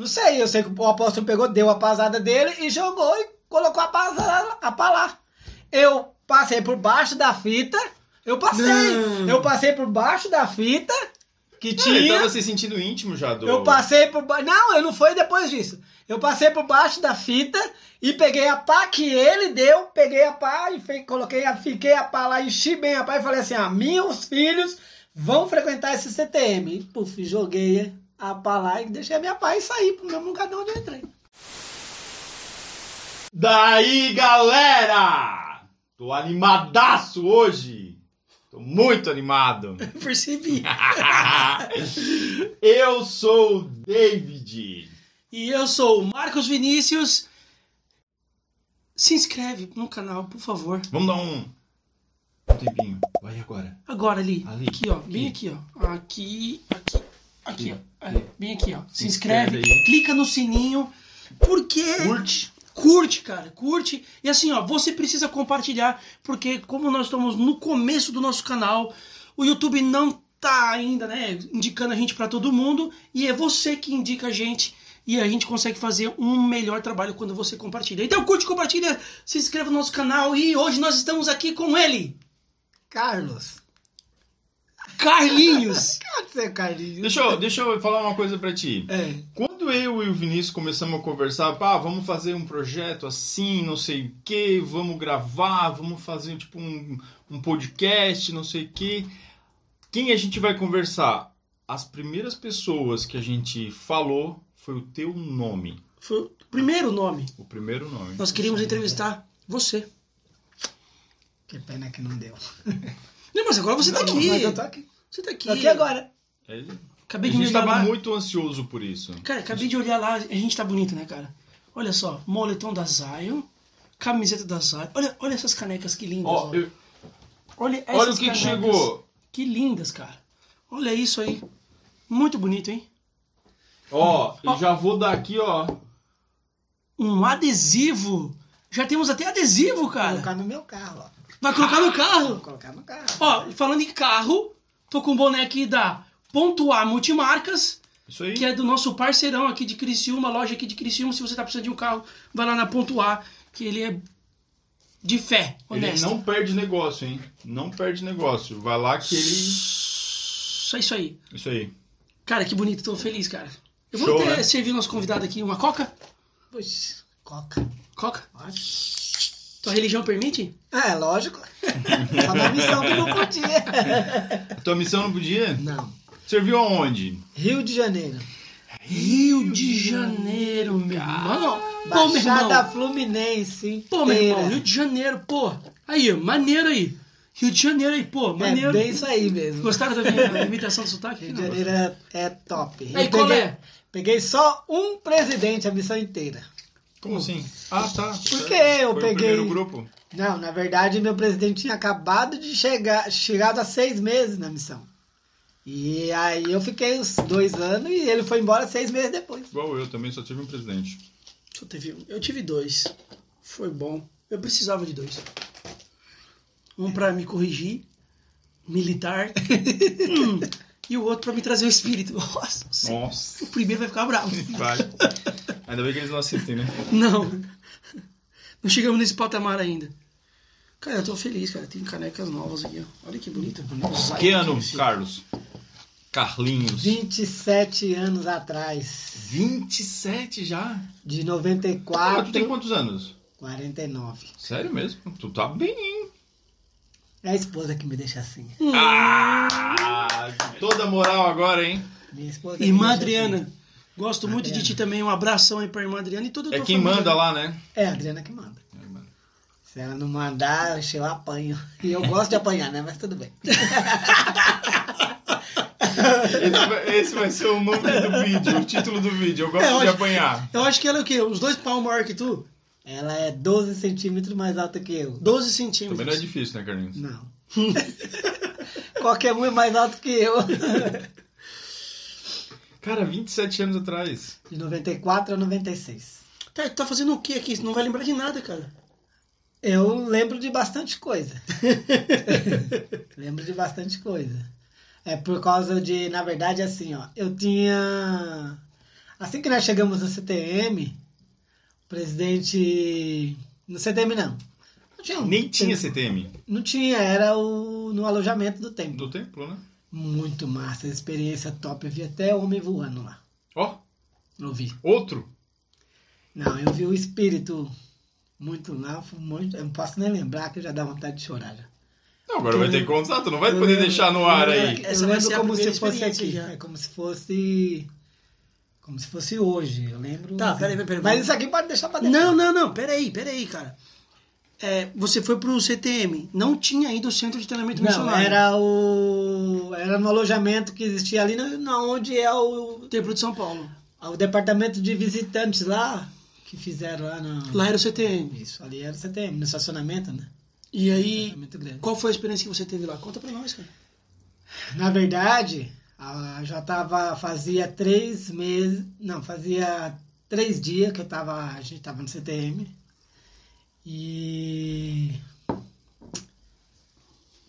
Não sei, eu sei que o apóstolo pegou, deu a pasada dele e jogou e colocou a pasada a pra lá. Eu passei por baixo da fita. Eu passei. Não. Eu passei por baixo da fita que Ele tinha. tava se sentindo íntimo já do. Eu passei por baixo. Não, eu não foi depois disso. Eu passei por baixo da fita e peguei a pá que ele deu, peguei a pá e fe- coloquei a, fiquei a pá lá, enchi bem a pá e falei assim: ah, meus filhos vão frequentar esse CTM. E puf, joguei a lá e deixei a minha e saí pro mesmo lugar de onde eu entrei. Daí, galera! Tô animadaço hoje! Tô muito animado! Percebi. Eu sou o David! E eu sou o Marcos Vinícius. Se inscreve no canal, por favor. Vamos dar um. Um tempinho. Vai agora. Agora ali. Ali. Aqui, ó. Bem aqui, ó. Aqui, aqui, aqui, ó. É, Bem aqui, ó. Se Se inscreve, inscreve clica no sininho. Porque Curte! curte, cara, curte. E assim, ó, você precisa compartilhar, porque como nós estamos no começo do nosso canal, o YouTube não tá ainda, né, indicando a gente pra todo mundo, e é você que indica a gente. E a gente consegue fazer um melhor trabalho quando você compartilha. Então curte, compartilha, se inscreva no nosso canal e hoje nós estamos aqui com ele, Carlos. Carlinhos. Pode ser, Carlinhos. Deixa eu, deixa eu falar uma coisa pra ti. É. Quando eu e o Vinícius começamos a conversar, pá, vamos fazer um projeto assim, não sei o que, vamos gravar, vamos fazer tipo um, um podcast, não sei o que. Quem a gente vai conversar? As primeiras pessoas que a gente falou foi o teu nome. Foi o primeiro nome. O primeiro nome. Nós queríamos entrevistar você. Que pena que não deu. Não, mas agora você tá Não, aqui. Mas eu tô aqui. Você tá aqui. Tô aqui agora. É, Acabei a de me gente olhar tava lá. muito ansioso por isso. Cara, acabei de olhar lá, a gente tá bonito, né, cara? Olha só, moletom da Zion, camiseta da Zion. Olha, olha essas canecas que lindas. Ó, ó. eu- Olha, essas olha o que, canecas. chegou. Que lindas, cara. Olha isso aí. Muito bonito, hein? Ó, eu já vou dar aqui, ó. Um adesivo. Já temos até adesivo, Vou cara. colocar no meu carro, ó. Vai colocar no Vou carro. colocar no carro. Ó, falando em carro, tô com um boné aqui da Ponto A Multimarcas, Isso aí. que é do nosso parceirão aqui de Criciúma, loja aqui de Criciúma. Se você tá precisando de um carro, vai lá na Ponto A, que ele é de fé, Ele honesto. não perde negócio, hein? Não perde negócio. Vai lá que ele. Só isso aí. Isso aí. Cara, que bonito, tô feliz, cara. Eu vou Show, até né? servir nosso convidado aqui uma coca? Puxa, coca. Coca? Pode. Tua religião permite? É, lógico. Só na missão que não podia. A tua missão não podia? Não. Serviu aonde? Rio de Janeiro. Rio de Janeiro, meu irmão. Pô, meu Baixada irmão. Fluminense Pô, meu irmão, inteira. Rio de Janeiro, pô. Aí, maneiro aí. Rio de Janeiro aí, pô, maneiro. É bem isso aí mesmo. Gostaram da minha da imitação do sotaque? Rio de. Janeiro é, é top. Aí, Eu qual peguei, é? peguei só um presidente a missão inteira. Como assim? Ah, tá. Porque eu Foi peguei- O primeiro grupo. Não, na verdade, meu presidente tinha acabado de chegar, chegado há seis meses na missão. E aí eu fiquei uns dois anos e ele foi embora seis meses depois. Igual eu também, só tive um presidente. Só teve um. Eu tive dois. Foi bom. Eu precisava de dois. Um pra me corrigir, militar, e o outro pra me trazer o espírito. Nossa, Nossa. o primeiro vai ficar bravo. Vai. Ainda bem que eles não assistem, né? Não. Não chegamos nesse patamar ainda. Cara, eu tô feliz, cara. Tem canecas novas aqui, ó. Olha que bonito. Mosaico Que ano, aqui, Carlos? Carlinhos. 27 anos atrás. 27 já? De Ah, tu tem 94, quantos anos? 49. Sério mesmo? Tu tá bem, hein? É a esposa que me deixa assim. Ah, toda moral agora, hein? Minha esposa que Irmã Adriana. assim. Gosto muito de Adriana. ti também. Um abração aí pra irmã Adriana e toda a É tua quem família. manda lá, né? É a Adriana que manda. Se ela não mandar, eu apanho. E eu gosto de apanhar, né? Mas tudo bem. Esse vai, esse vai ser o nome do vídeo, o título do vídeo. Eu gosto É, eu de acho- apanhar. Eu acho que ela é o quê? Uns dois pau maior que tu? Ela é 12 centímetros mais alta que eu. 12 centímetros. Também não é difícil, né, Carlinhos? Não. Qualquer um é mais alto que eu. Cara, 27 anos atrás. De 94 a 96. Tá, tu tá fazendo o que aqui? Você não vai lembrar de nada, cara. Eu lembro de bastante coisa. lembro de bastante coisa. É por causa de, na verdade, assim, ó. Eu tinha. Assim que nós chegamos no CTM, presidente. No CTM não. Não tinha, um- Nem tinha CTM Não tinha, era o, no alojamento do templo. do templo, né? Muito massa, experiência top. Eu vi até homem voando lá. Ó, Eu vi. outro. Não, eu vi o espírito muito lá. Muito, eu não posso nem lembrar que já dá vontade de chorar. Já. Não, agora vai ter que contar, tu não vai poder lembro- deixar no ar aí. eu vai lembro como se fosse aqui. já. É como se fosse. Como se fosse hoje. Eu lembro. Tá, peraí, peraí, peraí. Mas isso aqui pode deixar pra depois. Não, não, não, peraí, peraí, cara. É, você foi pro CTM, não tinha ainda o centro de treinamento Não, missionário. era o. Era no alojamento que existia ali, na, na onde é o, Templo de São Paulo. o departamento de visitantes lá, que fizeram lá no. Lá era o CTM. Isso, ali era o CTM, no estacionamento, né? E aí, qual foi a experiência que você teve lá? Conta pra nós, cara. Na verdade, já tava. Fazia três meses. Não, fazia três dias que eu tava. A gente tava no CTM. E. O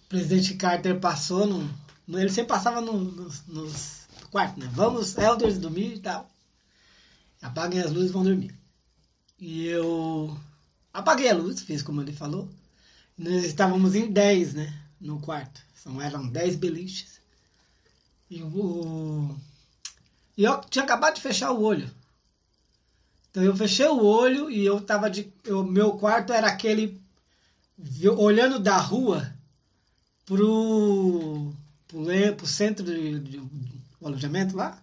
presidente Carter passou no. no- ele sempre passava no- nos, nos quartos, né? Vamos, elders, dormir e tal. Apaguem as luzes vão dormir. E eu apaguei a luz, fiz como ele falou. Nós estávamos em 10, né? No quarto. São, eram 10 beliches. E eu tinha acabado de fechar o olho. Então eu fechei o olho e eu tava de. Meu quarto era aquele. Olhando da rua pro. pro, pro centro de, de- do alojamento lá.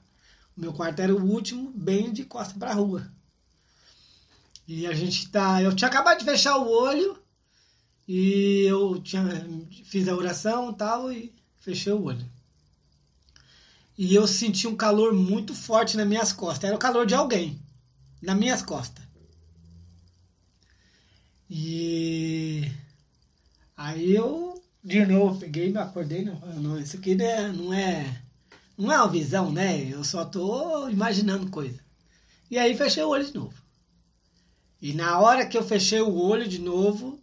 O meu quarto era o último, bem de costa pra rua. E a gente tá. Eu tinha acabado de fechar o olho. E eu tinha, fiz a oração e tal e fechei o olho. E eu senti um calor muito forte nas minhas costas. Era o calor de alguém. Nas minhas costas. E aí eu de novo peguei, me acordei, não, não isso aqui né, não é não é uma visão, né? Eu só tô imaginando coisa. E aí fechei o olho de novo. E na hora que eu fechei o olho de novo,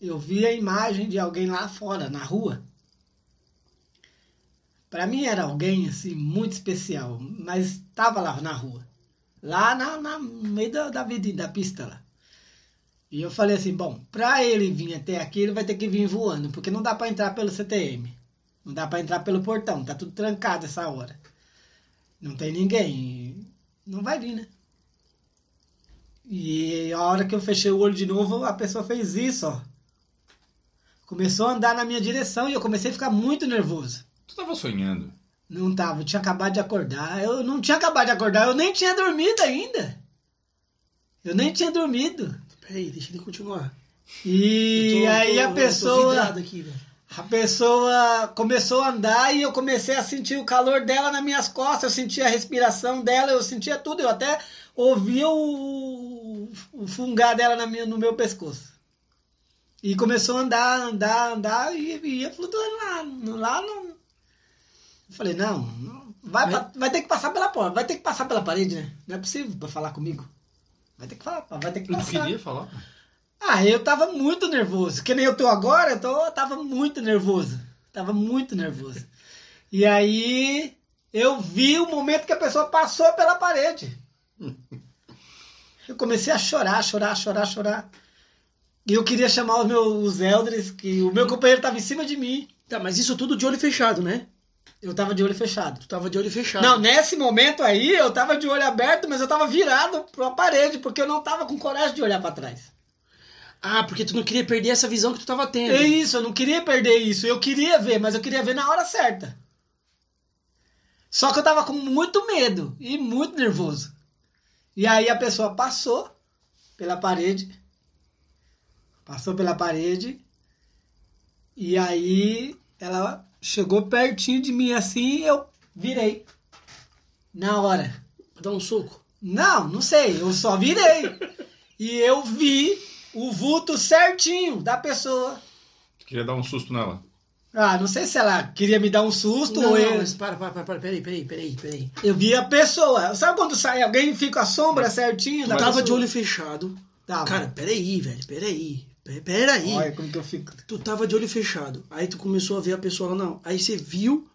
eu vi a imagem de alguém lá fora, na rua. Para mim era alguém assim muito especial, mas estava lá na rua, lá na, na- no meio da, da, vida- da pista lá. E eu falei assim, bom, para ele vir até aqui, ele vai ter que vir voando, porque não dá para entrar pelo CTM, não dá para entrar pelo portão, tá tudo trancado essa hora. Não tem ninguém, não vai vir, né? E a hora que eu fechei o olho de novo, a pessoa fez isso, ó. Começou a andar na minha direção e eu comecei a ficar muito nervoso. Tu tava sonhando. Não tava, eu tinha acabado de acordar. Eu não tinha acabado de acordar, eu nem tinha dormido ainda. Eu nem tinha dormido. Peraí, deixa ele continuar. E tô- aí tô- a pessoa, aqui, velho. a pessoa começou a andar e eu comecei a sentir o calor dela nas minhas costas, eu sentia a respiração dela, eu sentia tudo, eu até ouvia o, o fungar dela na minha, no meu pescoço. E começou a andar, andar, andar e e ia flutuando lá, lá no... Eu falei, não, não, vai, Vai- vai ter que passar pela porta, vai ter que passar pela parede, né? Não é possível pra falar comigo. Vai ter que falar, vai ter que passar. queria falar? Ah, eu tava muito nervoso. Que nem eu tô agora, eu tô, tava muito nervoso. Tava muito nervoso. E aí eu vi o momento que a pessoa passou pela parede. Eu comecei a chorar, chorar, chorar, chorar. E eu queria chamar os meus os elders, que o meu companheiro tava em cima de mim. Tá, mas isso tudo de olho fechado, né? Eu tava de olho fechado. Tu tava de olho fechado. Não, nesse momento aí eu tava de olho aberto, mas eu tava virado pra parede, porque eu não tava com coragem de olhar pra trás. Ah, porque tu não queria perder essa visão que tu tava tendo. É isso, eu não queria perder isso. Eu queria ver, mas eu queria ver na hora certa. Só que eu tava com muito medo e muito nervoso. E aí a pessoa passou pela parede. Passou pela parede. E aí ela chegou pertinho de mim assim e eu virei. Na hora. Pra dar um soco. Não, não sei, eu só virei. e eu vi o vulto certinho da pessoa. Tu queria dar um susto nela. Ah, não sei se ela queria me dar um susto Não, ou não, eu. mas para, para, para, para, peraí, peraí, peraí, peraí. Eu vi a pessoa. Sabe quando sai alguém e fica a sombra certinho da tava pessoa? de olho fechado. Tava. Cara, peraí, velho, peraí. Pe- Peraí. Olha como que eu fico. Tu tava de olho fechado. Aí tu começou a ver a pessoa lá, não. Aí você viu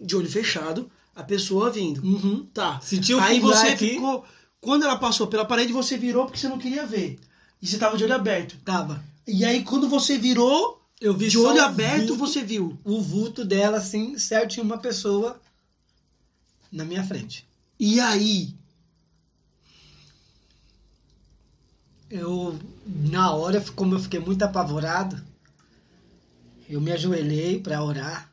de olho fechado A pessoa vindo. Uhum. Tá. Sentiu o Aí você aqui. ficou. Quando ela passou pela parede, você virou porque você não queria ver. E você tava de olho aberto. Tava. E aí, quando você virou, Eu vi de olho aberto, vulto, você viu. o vulto dela, assim, certinho, uma pessoa na minha frente. E aí? Eu, na hora, como eu fiquei muito apavorado, eu me ajoelhei para orar.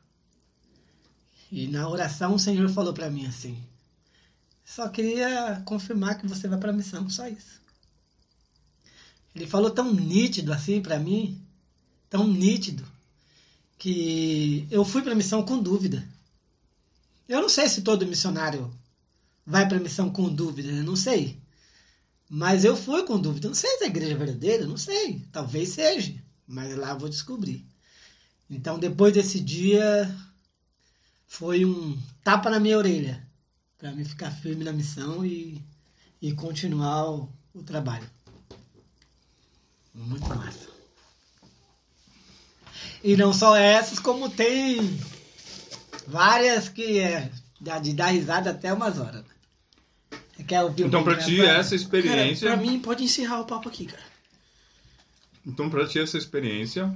E na oração o Senhor falou para mim assim: Só queria confirmar que você vai para a missão, só isso. Ele falou tão nítido assim para mim, tão nítido, que eu fui para a missão com dúvida. Eu não sei se todo missionário vai para a missão com dúvida, eu não sei. Mas eu fui com dúvida. Não sei se é igreja verdadeira, não sei. Talvez seja. Mas lá eu vou descobrir. Então, depois desse dia, foi um tapa na minha orelha. Para mim ficar firme na missão e, e continuar o, o trabalho. Muito massa. E não só essas, como tem várias que é de dar risada até umas horas. Quer ouvir Então, pra ti, engraçada? essa experiência. Cara, pra mim, pode encerrar o papo aqui, cara. Então, pra ti, essa experiência.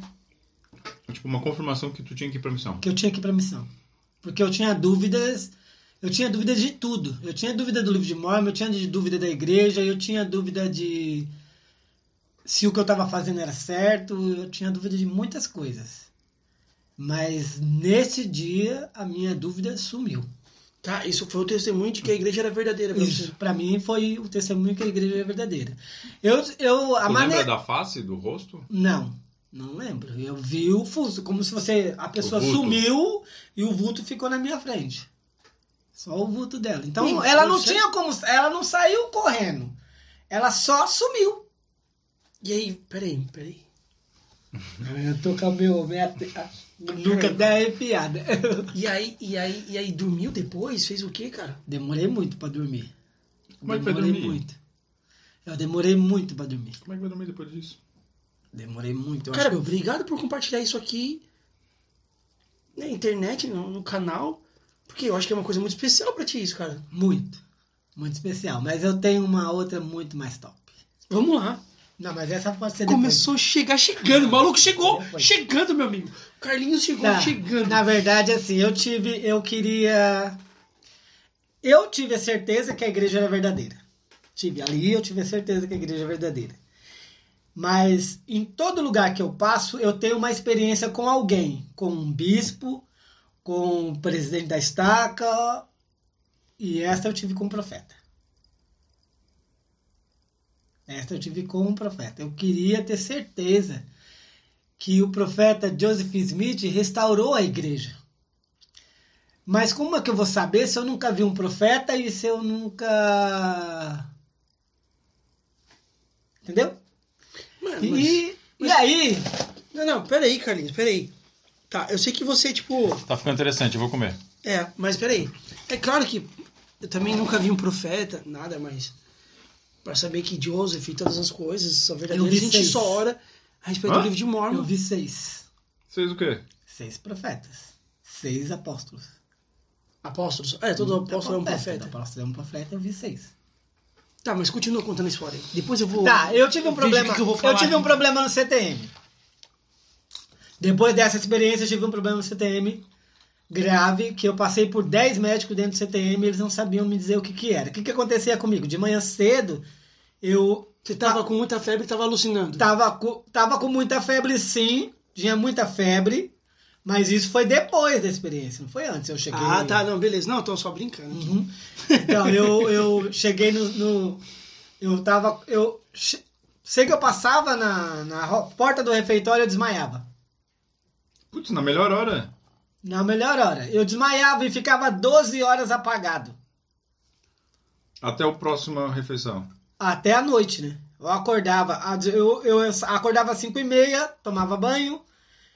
Tipo, uma confirmação que tu tinha que ir pra missão. que eu tinha que ir pra missão. Porque eu tinha dúvidas, eu tinha dúvidas de tudo. Eu tinha dúvida do livro de Mormon, eu tinha dúvida da igreja, eu tinha dúvida de se o que eu estava fazendo era certo, eu tinha dúvida de muitas coisas. Mas nesse dia a minha dúvida sumiu. Tá, isso foi o testemunho de que a igreja era verdadeira pra Isso, você. para mim foi o testemunho que a igreja é verdadeira. Eu eu a Tu maneira lembra da face, do rosto? Não, não lembro. Eu vi o fuso, como se você. A pessoa sumiu e o vulto ficou na minha frente. Só o vulto dela. Então Sim, ela não tinha como. Ela não saiu correndo. Ela só sumiu. E aí, peraí, peraí. Eu tô com a meu. Minha, nunca dei arrepiada. E aí, e aí, e aí, dormiu depois? Fez o quê, cara? Demorei muito pra dormir. Como é que vai demorei dormir? muito. Eu demorei muito pra dormir. Como é que vai dormir depois disso? Demorei muito. Eu cara, acho que eu- obrigado por compartilhar isso aqui na internet, no, no canal. Porque eu acho que é uma coisa muito especial pra ti isso, cara. Muito. Muito especial. Mas eu tenho uma outra muito mais top. Vamos lá. Não, mas essa pode ser depois. Começou a chegar, chegando. O maluco chegou, Depois. chegando, meu amigo. Carlinhos chegou, Tá. chegando. Na verdade, assim, eu tive, eu queria, eu tive a certeza que a igreja era verdadeira. Tive ali, eu tive a certeza que a igreja é verdadeira. Mas em todo lugar que eu passo, eu tenho uma experiência com alguém, com um bispo, com o presidente da estaca, e esta eu tive com um profeta. Esta eu tive com um profeta. Eu queria ter certeza que o profeta Joseph Smith restaurou a igreja. Mas como é que eu vou saber se eu nunca vi um profeta e se eu nunca. Entendeu? Mano, mas- E, e aí, Não, não, peraí, Carlinhos, peraí. Tá, eu sei que você, tipo. Tá ficando interessante, eu vou comer. É, mas peraí. É claro que eu também nunca vi um profeta, nada, mas. Pra saber que Joseph e todas as coisas são verdadeiras, a gente seis. só ora a respeito Hã? do livro de Mormon. eu vi seis. Fez o quê? Seis profetas. Seis apóstolos. Apóstolos. É, todo apóstolo é um Todo profeta. apóstolo é um profeta, eu vi seis. Tá, mas continua contando a história. Depois eu vou. Tá, eu tive um problema. eu vou eu falar tive um problema no CTM. Depois dessa experiência, eu tive um problema no CTM grave, que eu passei por 10 médicos dentro do CTM e eles não sabiam me dizer o que que era. O que que acontecia comigo? De manhã cedo, eu Você tava com muita febre e tava alucinando. tava com, tava com muita febre sim, tinha muita febre, mas isso foi depois da experiência, não foi antes. Eu cheguei... Ah, tá, não, beleza. Não, tô só brincando. Uhum. Então, eu, eu cheguei no, no- Eu tava. Eu che- sei que eu passava na, na porta do refeitório e eu desmaiava. Putz, na melhor hora. Na melhor hora. Eu desmaiava e ficava 12 horas apagado. Até a próxima refeição. Até a noite, né? Eu acordava. Eu, eu acordava às 5 e meia, tomava banho,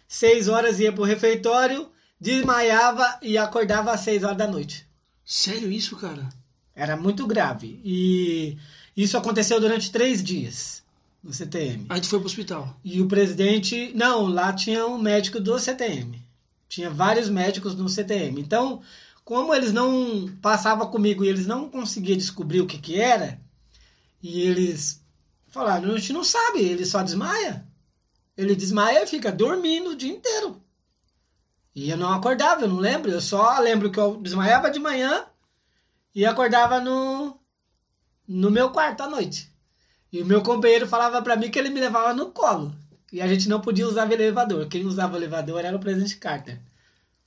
6 horas ia pro refeitório, desmaiava e acordava às 6 horas da noite. Sério isso, cara? Era muito grave. E isso aconteceu durante três dias no CTM. Aí tu foi pro hospital. E o presidente. Não, lá tinha um médico do CTM. Tinha vários médicos no CTM. Então, como eles não passavam comigo e eles não conseguiam descobrir o que que era, e eles falaram, a gente não sabe, ele só desmaia. Ele desmaia e fica dormindo o dia inteiro. E eu não acordava, eu não lembro. Eu só lembro que eu desmaiava de manhã e acordava no, no meu quarto à noite. E o meu companheiro falava pra mim que ele me levava no colo. E a gente não podia usar o elevador. Quem usava o elevador era o presidente Carter.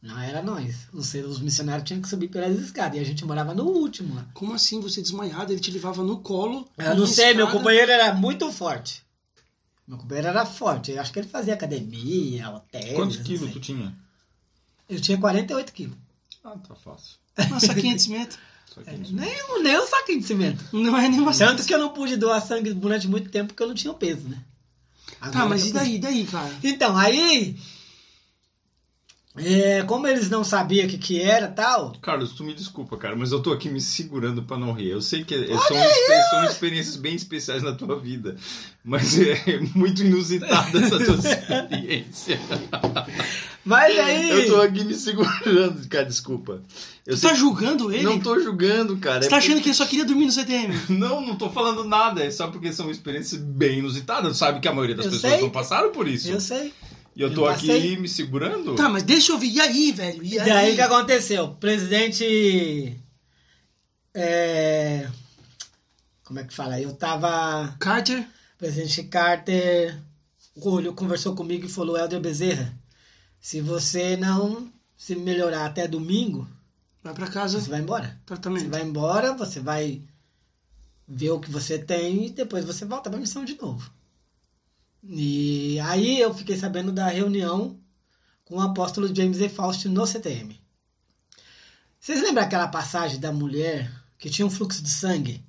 Não era nós. Os, os missionários tinham que subir pelas escadas. E a gente morava no último lá. Como assim você desmaiado? Ele te levava no colo? Eu não sei, meu companheiro era muito forte. Meu companheiro era forte. Eu acho que ele fazia academia, hotel. Quantos quilos tu tinha? Eu tinha 48 quilos. Ah, tá fácil. Uma saquinha de cimento. Só que É, nem, um- nem um saquinho de cimento. Não é nem uma Tanto que eu não pude doar sangue durante muito tempo porque eu não tinha o peso, né? Tá, Agora mas que e daí, e daí, cara? Então, aí. É, como eles não sabiam o que, que era tal. Carlos, tu me desculpa, cara, mas eu tô aqui me segurando pra não rir. Eu sei que é- são, expe- são experiências bem especiais na tua vida, mas é muito inusitada essa tua experiência. Mas aí. Eu tô aqui me segurando, cara, desculpa. Eu Você sei tá julgando ele? Não tô julgando, cara. Você é tá achando porque- que ele só queria dormir no CTM? Não, não tô falando nada, é só porque são experiências bem inusitadas. Tu sabe que a maioria das Eu pessoas sei. não passaram por isso. Eu sei. E eu eu tô aqui passei. me segurando. Tá, mas deixa eu ouvir. E aí, velho? E E aí? aí o que aconteceu? O presidente. É, como é que fala? Eu tava. Carter? O presidente Carter olhou, conversou comigo e falou: Helder Bezerra, se você não se melhorar até domingo, Vai pra casa. você vai embora. Você Tratamento. vai embora, você vai ver o que você tem e depois você volta pra missão de novo. E aí eu fiquei sabendo da reunião com o apóstolo James E. Faust no CTM. Vocês lembram aquela passagem da mulher que tinha um fluxo de sangue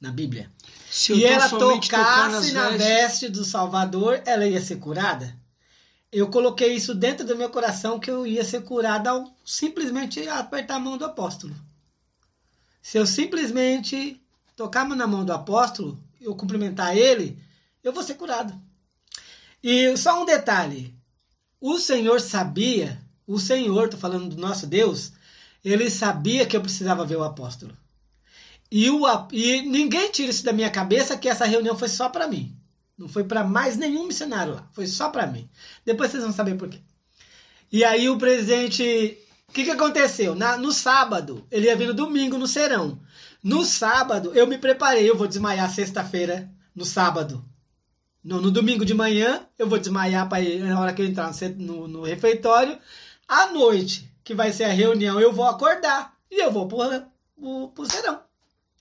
na Bíblia? Se e ela tocasse na vestes- veste do Salvador, ela ia ser curada? Eu coloquei isso dentro do meu coração que eu ia ser curada ao simplesmente apertar a mão do apóstolo. Se eu simplesmente tocar na mão do apóstolo, eu cumprimentar ele, eu vou ser curado. E só um detalhe: o Senhor sabia, o Senhor, tô falando do nosso Deus, ele sabia que eu precisava ver o apóstolo. E, o, e ninguém tira isso da minha cabeça que essa reunião foi só para mim. Não foi para mais nenhum missionário lá. Foi só para mim. Depois vocês vão saber por quê. E aí o presidente. O que, que aconteceu? Na- no sábado, ele ia vir no domingo no serão. No sábado, eu me preparei. Eu vou desmaiar sexta-feira, no sábado. No, no domingo de manhã, eu vou desmaiar para na hora que eu entrar no, no, refeitório. À noite, que vai ser a reunião, eu vou acordar. E eu vou pro, pro, pro serão.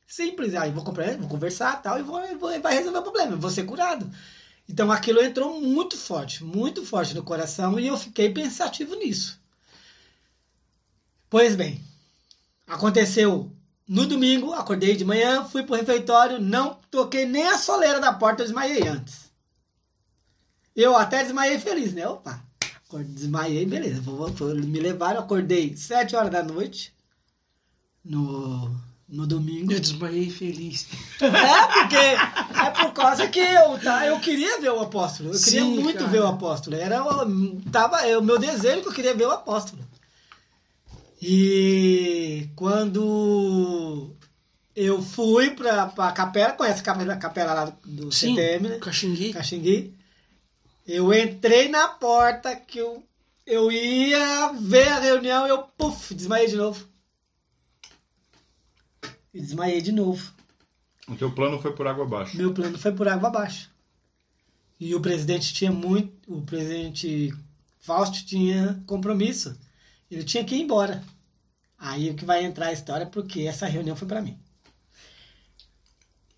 Simples. Aí vou, comprar, vou conversar tal, e vou, vou- vai resolver o problema. Vou ser curado. Então aquilo entrou muito forte, muito forte no coração e eu fiquei pensativo nisso. Pois bem, aconteceu no domingo, acordei de manhã, fui pro refeitório, não toquei nem a soleira da porta, eu desmaiei antes. Eu até desmaiei feliz, né? Opa, desmaiei, beleza. Vou, vou- me levaram, acordei 7 horas da noite no, no domingo. Eu desmaiei feliz. É, porque é por causa que eu, tá, eu queria ver o apóstolo. Eu queria Sim, muito cara. ver o apóstolo. Era o, tava, é o meu desejo que eu queria ver o apóstolo. E quando eu fui pra, pra capela, conhece a capela, capela lá do, do Sim. CTM, né? Caxingui. Caxingui. Eu entrei na porta que eu, eu ia ver a reunião e eu, puf, desmaiei de novo. E desmaiei de novo. O teu plano foi por água abaixo. Meu plano foi por água abaixo. E o presidente tinha muito. O presidente Fausto tinha compromisso. Ele tinha que ir embora. Aí o que vai entrar a história, porque essa reunião foi para mim.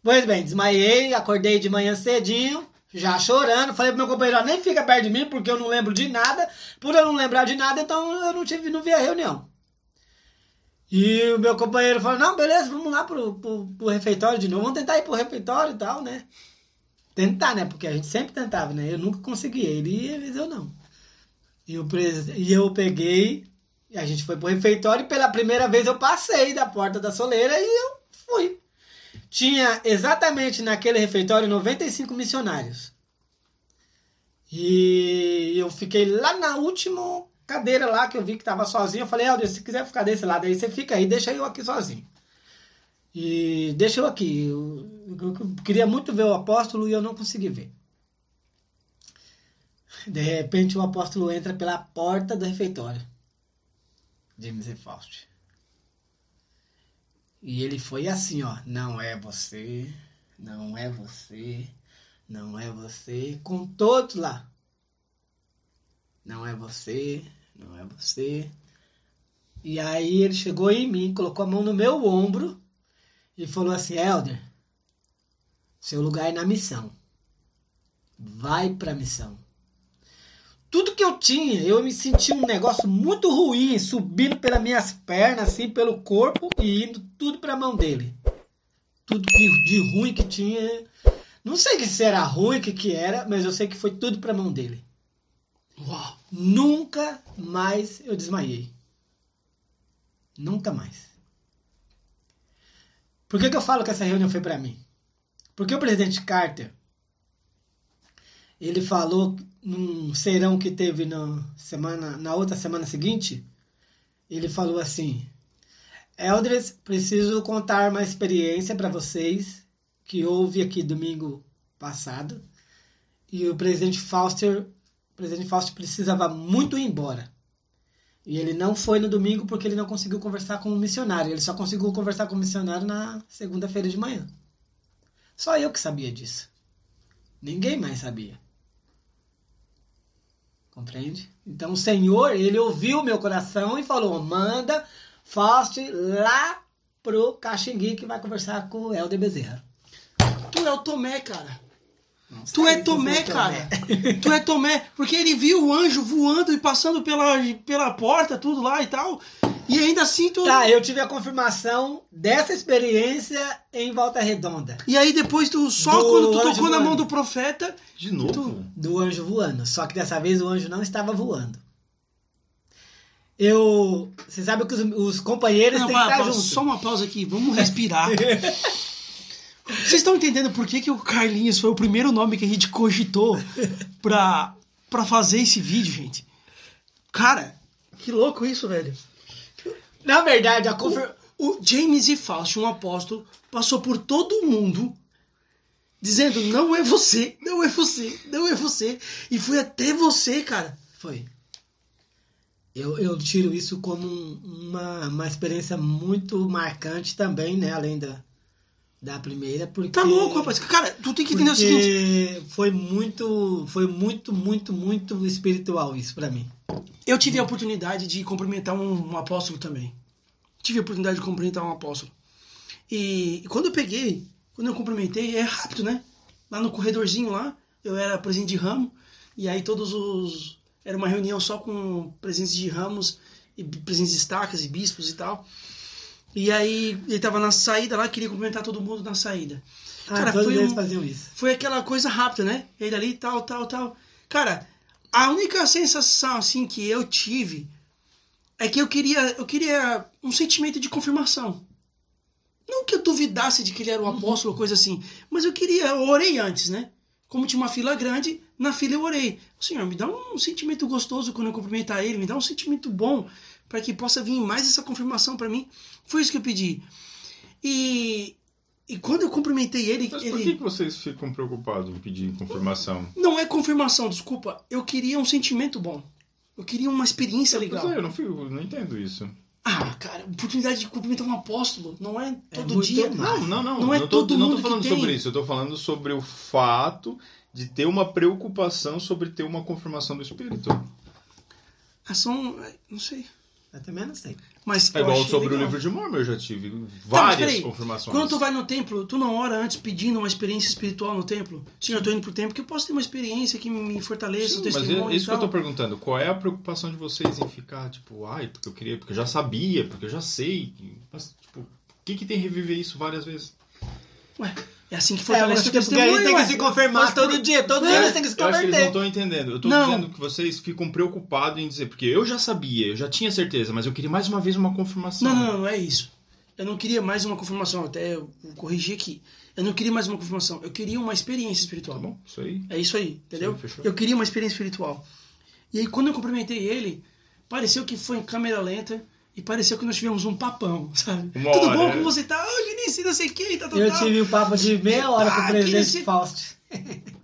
Pois bem, desmaiei, acordei de manhã cedinho, já chorando. Falei pro meu companheiro: "Ó, nem fica perto de mim, porque eu não lembro de nada. Por eu não lembrar de nada, então eu não tive, não vi a reunião. E o meu companheiro falou: Não, beleza, vamos lá pro, pro, pro refeitório de novo. Vamos tentar ir pro refeitório e tal, né? Tentar, né? Porque a gente sempre tentava, né? Eu nunca conseguia. Ele ia, mas eu não. E, o pres... e eu peguei, e a gente foi pro refeitório e pela primeira vez eu passei da porta da soleira e eu fui. Tinha exatamente naquele refeitório 95 missionários. E eu fiquei lá na última cadeira lá que eu vi que tava sozinho. Eu falei, Helder, se quiser ficar desse lado aí, você fica aí, deixa eu aqui sozinho. E deixa eu aqui. Eu, eu queria muito ver o apóstolo e eu não consegui ver. De repente o apóstolo entra pela porta do refeitório. James e Faust. E ele foi assim, ó. Não é você, não é você, não é você. Com todos lá. Não é você, não é você. E aí ele chegou em mim, colocou a mão no meu ombro e falou assim: Helder, seu lugar é na missão. Vai pra missão. Tudo que eu tinha, eu me senti um negócio muito ruim, subindo pelas minhas pernas, assim, pelo corpo e indo tudo pra mão dele. Tudo de ruim que tinha. Não sei se era ruim, o que, que era, mas eu sei que foi tudo pra mão dele. Uau. Nunca mais eu desmaiei. Nunca mais. Por que, que eu falo que essa reunião foi para mim? Porque o presidente Carter, ele falou num serão que teve na semana, na outra semana seguinte, ele falou assim: Eldres, preciso contar uma experiência para vocês que houve aqui domingo passado. E o presidente Foster, o presidente Foster precisava muito ir embora. E ele não foi no domingo porque ele não conseguiu conversar com o missionário. Ele só conseguiu conversar com o missionário na segunda-feira de manhã. Só eu que sabia disso. Ninguém mais sabia. Compreende? Então o Senhor, ele ouviu meu coração e falou: manda Faust lá pro Caxingui que vai conversar com o Helder Bezerra. Tu é o Tomé, cara. Não Tu é Tomé, cara. tu é Tomé, porque ele viu o anjo voando e passando pela, pela porta, tudo lá e tal. E ainda assim tu. Tá, eu tive a confirmação dessa experiência em Volta Redonda. E aí depois tu, só Do quando tu tocou na mão voando. do profeta. De novo? do anjo voando. Só que dessa vez o anjo não estava voando. Eu. Você sabe que os, os companheiros Não, têm que para, estar para, juntos. só uma pausa aqui, vamos respirar. Vocês estão entendendo por que, que o Carlinhos foi o primeiro nome que a gente cogitou pra, pra fazer esse vídeo, gente? Cara, que louco isso, velho. Na verdade, a confir... O James e Fausto, um apóstolo, passou por todo mundo dizendo: não é você, não é você, não é você. E foi até você, cara. Foi. Eu, eu tiro isso como um- uma, uma experiência muito marcante também, né? Além da, da primeira. Porque, Tá louco, rapaz. Cara, tu tem que entender o seguinte: foi muito, foi muito, muito, muito espiritual isso pra mim. eu tive a oportunidade de cumprimentar um, um apóstolo também. Tive a oportunidade de cumprimentar um apóstolo. E, e quando eu peguei, quando eu cumprimentei, é rápido, né? Lá no corredorzinho lá, eu era presente de ramo, e aí todos os. Era uma reunião só com presentes de ramos, e presentes de estacas e bispos e tal. E aí ele tava na saída lá, queria cumprimentar todo mundo na saída. Ah, Cara, foi um- faziam isso. Foi aquela coisa rápida, né? Ele ali, tal, tal, tal. Cara, a única sensação assim que eu tive é que eu queria, eu queria um sentimento de confirmação. Não que eu duvidasse de que ele era um apóstolo ou coisa assim, mas eu queria, eu orei antes, né? Como tinha uma fila grande, na fila eu orei. Senhor, me dá um sentimento gostoso quando eu cumprimentar ele, me dá um sentimento bom para que possa vir mais essa confirmação para mim. Foi isso que eu pedi. E, e quando eu cumprimentei ele, Mas ele por que, que vocês ficam preocupados em pedir confirmação? não é confirmação, desculpa. Eu queria um sentimento bom. Eu queria uma experiência legal. Pois é, eu não, fico, não entendo isso. Ah, cara, oportunidade de cumprimentar um apóstolo. Não é todo muito dia. Não, não, não. Não é tô, todo não mundo tô que falando tem. sobre isso. Eu tô falando sobre o fato de ter uma preocupação sobre ter uma confirmação do Espírito. Ah, são. Não sei. Eu também não sei. Mas É igual sobre o legal. livro de Mormon, eu já tive Tá, mas várias peraí. confirmações. Quando tu vai no templo, tu não ora antes pedindo uma experiência espiritual no templo? Senhor, eu tô indo pro templo que eu posso ter uma experiência que me fortaleça, Sim, o mas testemunho é isso que eu tô perguntando. Qual é a preocupação de vocês em ficar, tipo, ai, porque eu queria, porque eu já sabia, porque eu já sei. Mas, tipo, o que, que tem reviver isso várias vezes? Ué, é assim que É, eu fortalece acho o que porque testemunho, tem que se confirmar Mas todo dia. Todo É, dia eles têm que se Eu acho que eles não converter. estão entendendo. Eu tô Não. dizendo que vocês ficam preocupados em dizer, porque eu já sabia, eu já tinha certeza, mas eu queria mais uma vez uma confirmação. Não, não, não é isso. Eu não queria mais uma confirmação, até eu vou corrigir aqui. Eu não queria mais uma confirmação, eu queria uma experiência espiritual. Tá bom, isso aí. É isso aí, entendeu? Sim, eu queria uma experiência espiritual. E aí, quando eu cumprimentei ele, pareceu que foi em câmera lenta e pareceu que nós tivemos um papão, sabe? Uma Tudo hora, bom? Como você tá? Ai, Vinícius, não sei quem, tá, tá, Eu tá. tive um papo de meia hora com o Ah, presidente Fausto.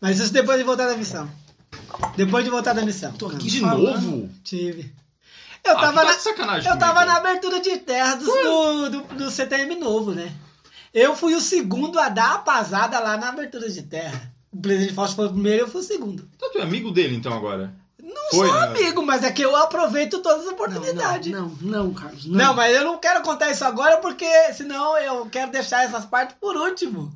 Mas isso depois de voltar da missão. Depois de voltar da missão. Tô aqui De falando. novo? Tive. Eu Ah, tava, tá na, sacanagem eu tava comigo. na abertura de terra do, do, do, do CTM novo, né? Eu fui o segundo a dar a pasada lá na abertura de terra. O presidente Fausto foi o primeiro eu fui o segundo. Então tu é amigo dele, então, agora? Não Foi, sou né? amigo, mas é que eu aproveito todas as oportunidades. não, não, não, Carlos. Não. Não, mas eu não quero contar isso agora porque senão eu quero deixar essas partes por último.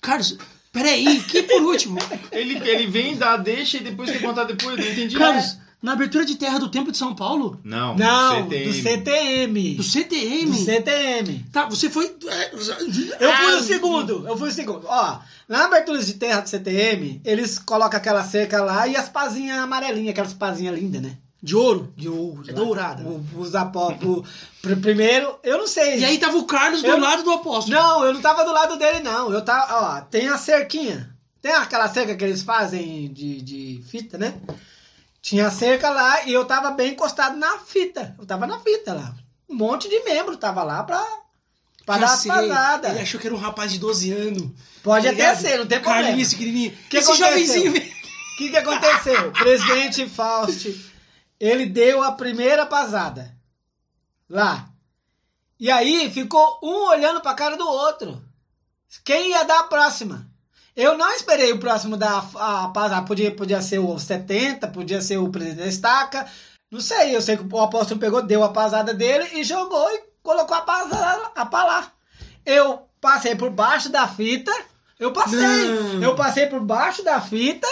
Carlos, peraí, que por último? Ele, ele vem, dá, deixa e depois quer contar depois, não entendi. Carlos, na abertura de terra do Templo de São Paulo? Não, Não, CTM. do CTM. Do CTM? Do CTM. Tá, você foi. Eu fui Ah, o segundo, eu fui o segundo. Ó, na abertura de terra do CTM, eles colocam aquela cerca lá e as pazinhas amarelinhas, aquelas pazinhas lindas, né? De ouro. De ouro. É dourada. O- Os apó, pro- pro- primeiro, eu não sei. E aí tava o Carlos do Eu- lado do apóstolo. Não, eu não tava do lado dele, não. Eu tava, ó, tem a cerquinha. Tem aquela cerca que eles fazem de, de fita, né? Tinha cerca lá e eu tava bem encostado na fita. Eu tava na fita lá. Um monte de membro tava lá pra, pra dar as pasadas. Ele achou que era um rapaz de 12 anos. Pode Tá até ligado? ser, não tem problema. Carlinhos, pequenininho. Que Esse jovenzinho. O que, que aconteceu? O presidente Fausto, ele deu a primeira pasada. Lá. E aí ficou um olhando pra cara do outro. Quem ia dar a próxima? Eu não esperei o próximo dar a, a pasada. Podia, podia ser o 70, podia ser o presidente da estaca. Não sei, eu sei que o apóstolo pegou, deu a pasada dele e jogou e colocou a pasada a pra lá. Eu passei por baixo da fita. Eu passei. Não. Eu passei por baixo da fita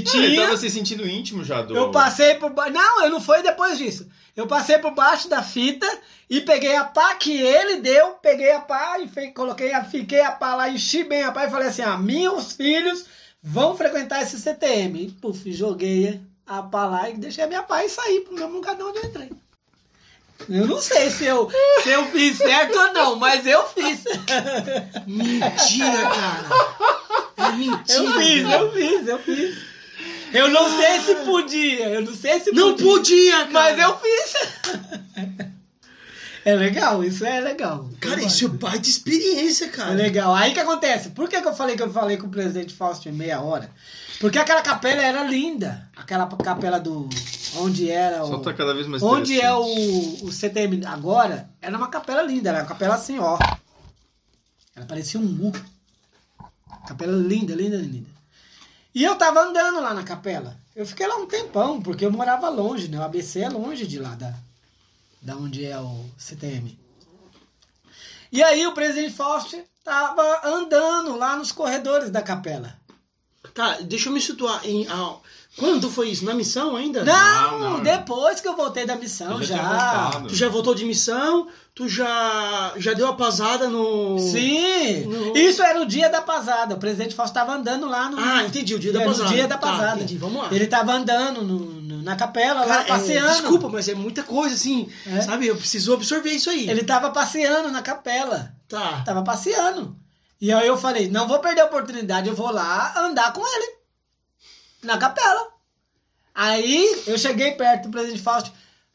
que Ah, ele tinha. tava se sentindo íntimo já do... Eu passei por baixo. Não, eu não foi depois disso. Eu passei por baixo da fita e peguei a pá que ele deu, peguei a pá e fe... coloquei a... fiquei a pá lá, enchi bem a pá e falei assim: ah, meus filhos vão frequentar esse CTM. E, puf, joguei a pá lá e deixei a minha pá e saí pro mesmo lugar de onde eu entrei. Eu não sei se eu, se eu fiz certo ou não, mas eu fiz. Mentira, cara. É mentira. Eu fiz, cara. eu fiz, eu fiz. Eu não sei se podia, eu não sei se Não podia, cara. Mas eu fiz. É legal, isso é legal. Cara, isso é baita experiência, é cara. legal. Aí que acontece? Por que, que eu falei que eu falei com o presidente Fausto em meia hora? Porque aquela capela era linda. Aquela capela do. Onde era o. Só tá cada vez mais Onde é o, o CTM agora, era uma capela linda, era uma capela assim, ó. Ela parecia um U. Capela linda, linda, linda. E eu tava andando lá na capela. Eu fiquei lá um tempão, porque eu morava longe, né? O ABC é longe de lá, da, da onde é o CTM. E aí o presidente Fausto tava andando lá nos corredores da capela. Tá, deixa eu me situar. Em, ah, quando foi isso? Na missão ainda? Não, não, não. depois que eu voltei da missão, Eu já já. Tu já voltou de missão? Tu já, já deu a pasada no. Sim! No- Isso era o dia da pasada. O presidente Fausto estava andando lá no. Ah, entendi, o dia da É, no pasada. dia da Tá, pasada. entendi, vamos lá. Ele estava andando no- no- na capela, Cara, lá é, passeando. desculpa, mas é muita coisa, assim. É. Sabe? Eu preciso absorver isso aí. Ele estava passeando na capela. Tá. Tava passeando. E aí eu falei, não vou perder a oportunidade, eu vou lá andar com ele. Na capela. Aí eu cheguei perto do presidente Fausto.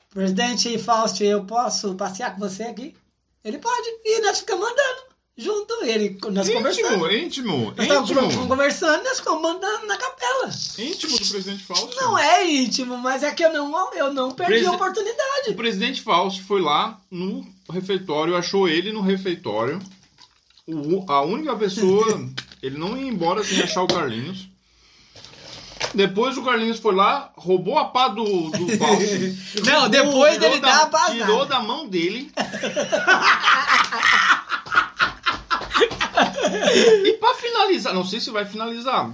Presidente Fausto, eu posso passear com você aqui? Ele pode. E nós ficamos andando junto. Ele, nós conversando. Íntimo, íntimo, Nós íntimo. conversando, nós ficamos andando na capela. Íntimo do presidente Fausto. Não é íntimo, mas é que eu não, eu não perdi Presi- a O oportunidade. presidente Fausto foi lá no refeitório, achou ele no refeitório. O- a única pessoa. ele não ia embora sem achar o Carlinhos. Depois o Carlinhos foi lá, roubou a pá do, do Fausto. Não, depois da- dar a pasada. Tirou da mão dele. e pra finalizar, não sei se vai finalizar.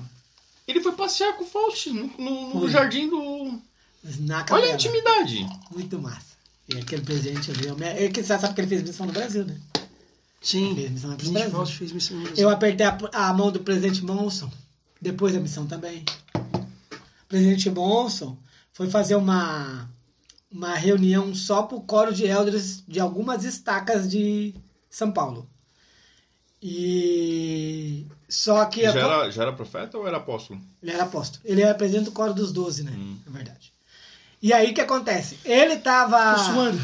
Ele foi passear com o Fausto no, no- no jardim do. Na Olha a intimidade. Muito massa. E aquele presidente ali, eu me- é que você sabe que ele fez missão no Brasil, né? Sim. Fez missão no Brasil. Fausto fez missão no Eu Brasil. apertei a, a mão do presidente Monson, depois da missão também. O presidente Monson foi fazer uma, uma reunião só pro coro de elders de algumas estacas de São Paulo. E só que Já a- era, já era profeta ou era apóstolo? ele era apóstolo. Ele era presidente do coro dos doze, né? Hum. Na verdade. E aí o que acontece? Ele tava. Tô suando.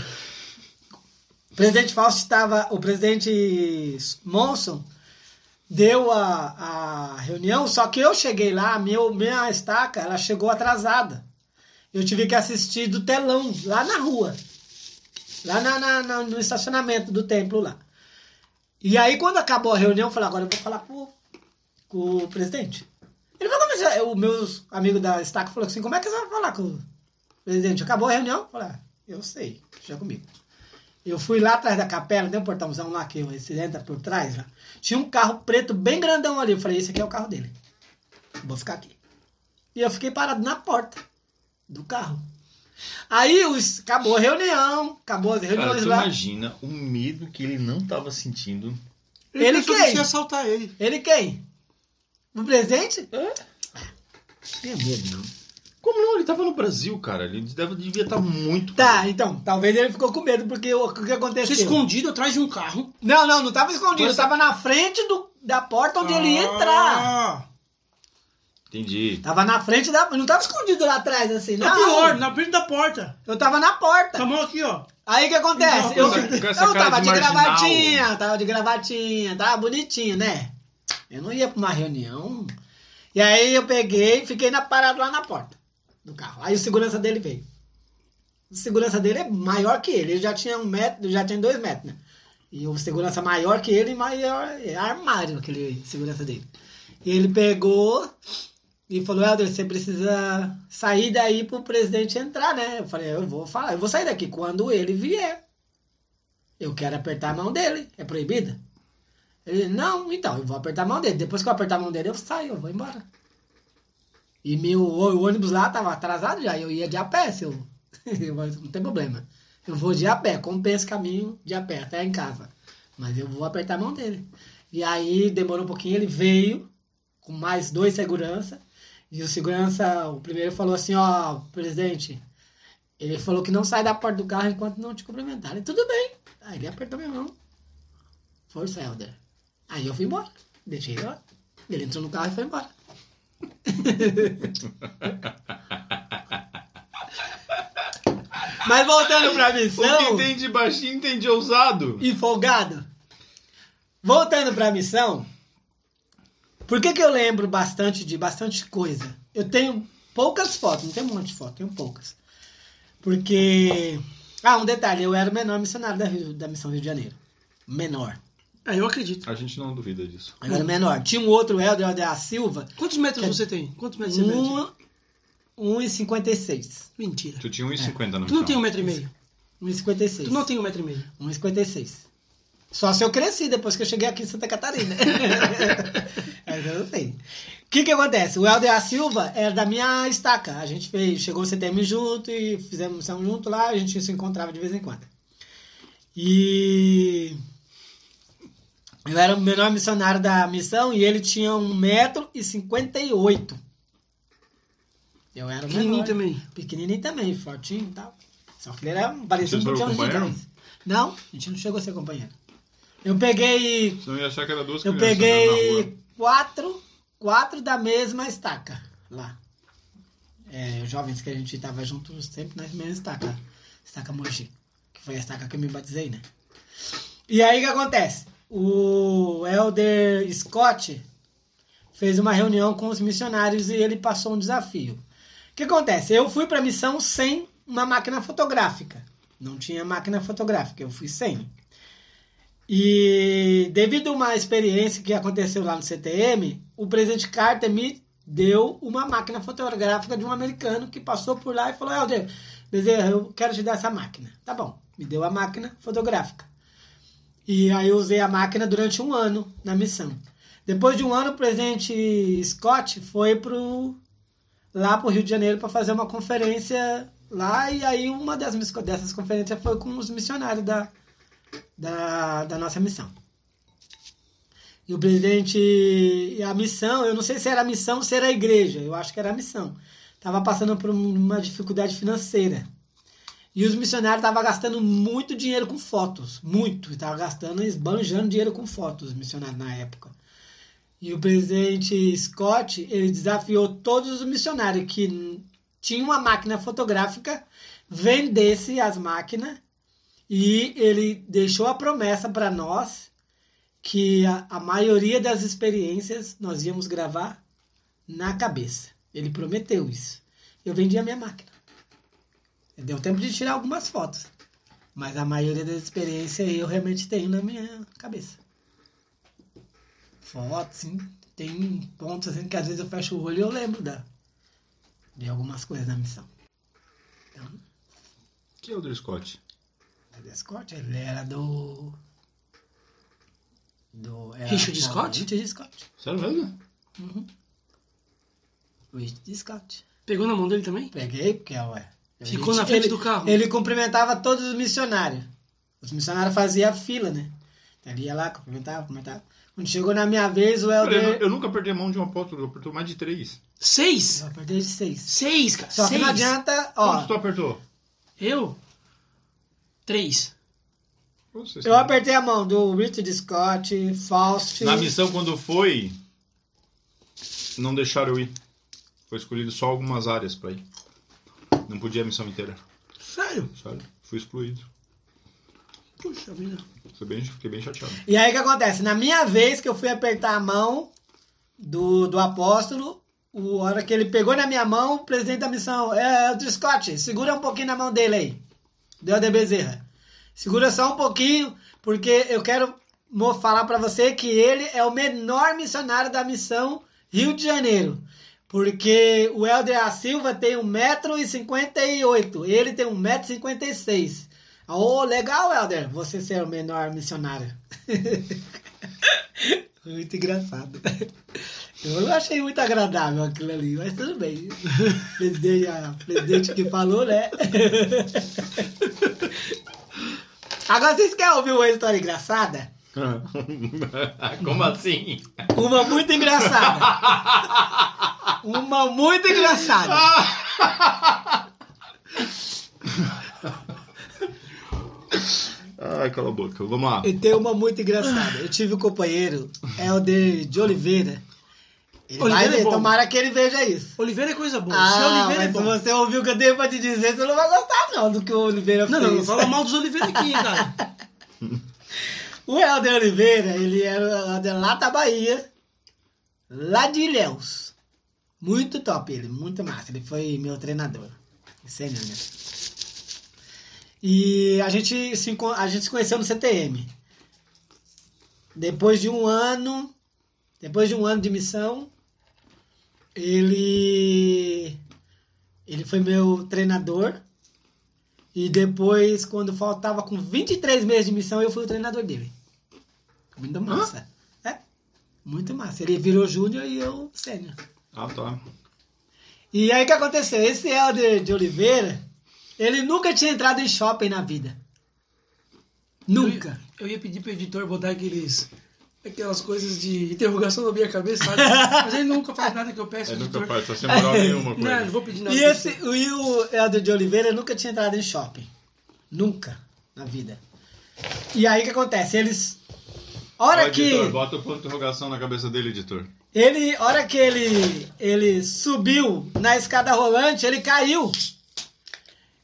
O presidente Fausto estava. O presidente Monson deu a, a reunião, só que eu cheguei lá, meu, minha estaca, ela chegou atrasada. Eu tive que assistir do telão, lá na rua. Lá na, na- na- no estacionamento do templo lá. E aí, quando acabou a reunião, eu falei, agora eu vou falar com, com o presidente. Ele falou, mas o meus amigos da estaca falou assim, como é que você vai falar com o presidente? Acabou a reunião? Eu falei, ah, eu sei, deixa comigo. Eu fui lá atrás da capela, tem um portãozão lá que você entra por trás. Lá. Tinha um carro preto bem grandão ali. Eu falei, esse aqui é o carro dele. Vou ficar aqui. E eu fiquei parado na porta do carro. Aí os, acabou a reunião, acabou as Cara, reuniões tu lá. imagina o medo que ele não tava sentindo. Ele pensou quem? que assaltar ele. Ele quem? O presidente? É? Tinha medo, não. Como não? Ele tava no Brasil, cara. Ele deve, devia estar muito. Tá, então, talvez ele ficou com medo, porque o, que Você aconteceu? escondido atrás de um carro. Não, não, não tava escondido, Mas- tava na frente do, da porta onde ele ia entrar. Ah, Entendi. Tava na frente da. Não tava escondido lá atrás, assim, Tá não. pior, na frente da porta. Eu tava na porta. A mão aqui, ó. Aí o que acontece? Não, eu com essa- com essa eu cara tava de de, gravatinha, tava de gravatinha, tava bonitinho, né? Eu não ia pra uma reunião. E aí eu peguei e fiquei na parada lá na porta do carro. Aí o segurança dele veio. O segurança dele é maior que ele. Ele já tinha um metro, já tinha dois metros, né? E o segurança maior que ele, maior é armário aquele segurança dele. E ele pegou e falou, Helder, você precisa sair daí pro presidente entrar, né? Eu falei, eu vou falar, eu vou sair daqui quando ele vier. Eu quero apertar a mão dele. É proibida? Ele, não, então, eu vou apertar a mão dele. Depois que eu apertar a mão dele, eu saio, eu vou embora. E meu, o ônibus lá tava atrasado já, eu ia de a pé, se eu, eu- não tem problema. Eu vou de a pé, compensa o caminho de a pé até em casa. Mas eu vou apertar a mão dele. E aí demorou um pouquinho, ele veio com mais dois segurança. E o segurança, o primeiro falou assim, ó, presidente, ele falou que não sai da porta do carro enquanto não te cumprimentar. E tudo bem. Aí ele apertou minha mão. Força, Helder. Aí eu fui embora. Deixei ele lá. Ele entrou no carro e foi embora. Mas voltando pra O que missão tem de baixinho tem de ousado. e folgado. Voltando pra missão. Por que, que eu lembro bastante de bastante coisa? Eu tenho poucas fotos, não tenho um monte de fotos, tenho poucas. Porque. Ah, um detalhe, eu era o menor missionário da, Rio- da missão Rio de Janeiro. Menor. É, eu acredito. A gente não duvida disso. Eu era menor. Tinha um outro Helder, Helder da Silva, Quantos metros Quer- você tem? Quantos metros você mede? um, 1,56. Mentira. Tu tinha 1,50 na Tu não tem um missão. metro e meio. 1,56. Tu não tem um metro e meio. 1,56. Só se eu cresci depois que eu cheguei aqui em Santa Catarina. Eu não sei. O que que acontece? O Helder da Silva era da minha estaca. A gente fez, chegou o CTM junto e fizemos missão junto lá. A gente se encontrava de vez em quando. E... Eu era o menor missionário da missão e ele tinha 1,58m. Eu era o Pequenininho menor. também. Pequenininho também, fortinho e tal. Só que ele era, parecia um companheiro? gigante. Não, a gente não chegou a ser companheiro. Eu peguei. Senão ia achar que era duas Eu peguei quatro, quatro da mesma estaca lá. É, jovens que a gente tava juntos sempre na mesma estaca. Estaca Mogi. Que foi a estaca que eu me batizei, né? E aí o que acontece? O Elder Scott fez uma reunião com os missionários e ele passou um desafio. O que acontece? Eu fui para a missão sem uma máquina fotográfica. Não tinha máquina fotográfica, eu fui sem. E devido a uma experiência que aconteceu lá no CTM, o presidente Carter me deu uma máquina fotográfica de um americano que passou por lá e falou: Helder, eu quero te dar essa máquina. Tá bom, me deu a máquina fotográfica. E aí eu usei a máquina durante um ano na missão. Depois de um ano, o presidente Scott foi pro, lá para o Rio de Janeiro para fazer uma conferência lá. E aí uma das, dessas conferências foi com os missionários da, da, da nossa missão. E o presidente, a missão, eu não sei se era a missão ou se era a igreja, eu acho que era a missão. Estava passando por uma dificuldade financeira. E os missionários estavam gastando muito dinheiro com fotos, muito. Estavam gastando, esbanjando dinheiro com fotos, os missionários na época. E o presidente Scott, ele desafiou todos os missionários que tinha uma máquina fotográfica, vendesse as máquinas e ele deixou a promessa para nós que a, a maioria das experiências nós íamos gravar na cabeça. Ele prometeu isso. Eu vendi a minha máquina. Deu tempo de tirar algumas fotos. Mas a maioria das experiências eu realmente tenho na minha cabeça. Fotos, sim. Tem pontos assim que às vezes eu fecho o olho e eu lembro da, de algumas coisas da missão. Então, Que é o Dre Scott? Teddy Scott, ele era do. Do. Era, Richard Scott? Richard Scott. Sério mesmo? Uhum. Richard Scott. Pegou na mão dele também? Peguei, porque, ué. Ficou ele- na frente ele- do carro. Ele cumprimentava todos os missionários. Os missionários faziam fila, né? Ele ia lá, cumprimentava, cumprimentava. Quando chegou na minha vez, o Peraí, eu, Helder. eu nunca perdi a mão de um apóstolo, eu apertou mais de três. Seis? Eu apertei de seis. Seis, cara. Só que Seis. não adianta, Quantos ó. tu apertou? Eu? Três. Vocês Eu apertei a mão do Richard Scott, Faust. Na missão, quando foi, não deixaram eu ir. Foi escolhido só algumas áreas pra ir. Não podia a missão inteira. Sério? Sério? Fui excluído. Puxa vida. Fiquei bem, fiquei bem chateado. E aí o que acontece? Na minha vez que eu fui apertar a mão do, do apóstolo, o hora que ele pegou na minha mão, o presidente da missão, é o Scott, segura um pouquinho na mão dele aí. Deu de Bezerra. Segura só um pouquinho, porque eu quero falar pra você que ele é o menor missionário da missão Rio de Janeiro. Porque o Helder A. Silva tem 1,58m, ele tem 1,56m. Oh, legal, Helder, você ser o menor missionário. muito engraçado. Eu achei muito agradável aquilo ali, mas tudo bem. Presidente, a presidente que falou, né? Agora vocês querem ouvir uma história engraçada? Como assim? Uma muito engraçada. Uma muito engraçada. Ai, cala a boca. Vamos lá. E tem uma muito engraçada. Eu tive um companheiro, Helder de Oliveira. Ele Oliveira vai é bom. tomara que ele veja isso. Oliveira é coisa boa. Ah, Se Oliveira é mas bom. se você ouviu o que eu dei pra te dizer, você não vai gostar não do que o Oliveira Não, fez. não, não fala mal dos Oliveira aqui, hein, cara. O Helder Oliveira, ele era de lá da Bahia, lá de Ilhéus. Muito top ele, muito massa. Ele foi meu treinador. Sênior, né? E a gente, se, a gente se conheceu no CTM. Depois de um ano, depois de um ano de missão, ele ele foi meu treinador. E depois, quando faltava com 23 meses de missão, eu fui o treinador dele. Muito massa. É, muito massa. Ele virou júnior e eu sênior. Ah, tá. E aí o que aconteceu? Esse Helder de Oliveira, ele nunca tinha entrado em shopping na vida. Nunca. Eu ia pedir pro editor botar aqueles. Aquelas coisas de interrogação na minha cabeça, sabe? Mas ele nunca faz nada que eu peço, editor. nunca faz, tá sem moral nenhuma com Não, ele. não vou pedir nada. E, esse, e o Helder de Oliveira nunca tinha entrado em shopping. Nunca na vida. E aí o que acontece? Eles. Hora Ó, que. editor, bota o ponto de interrogação na cabeça dele, editor. Ele, hora que ele, ele subiu na escada rolante, ele caiu.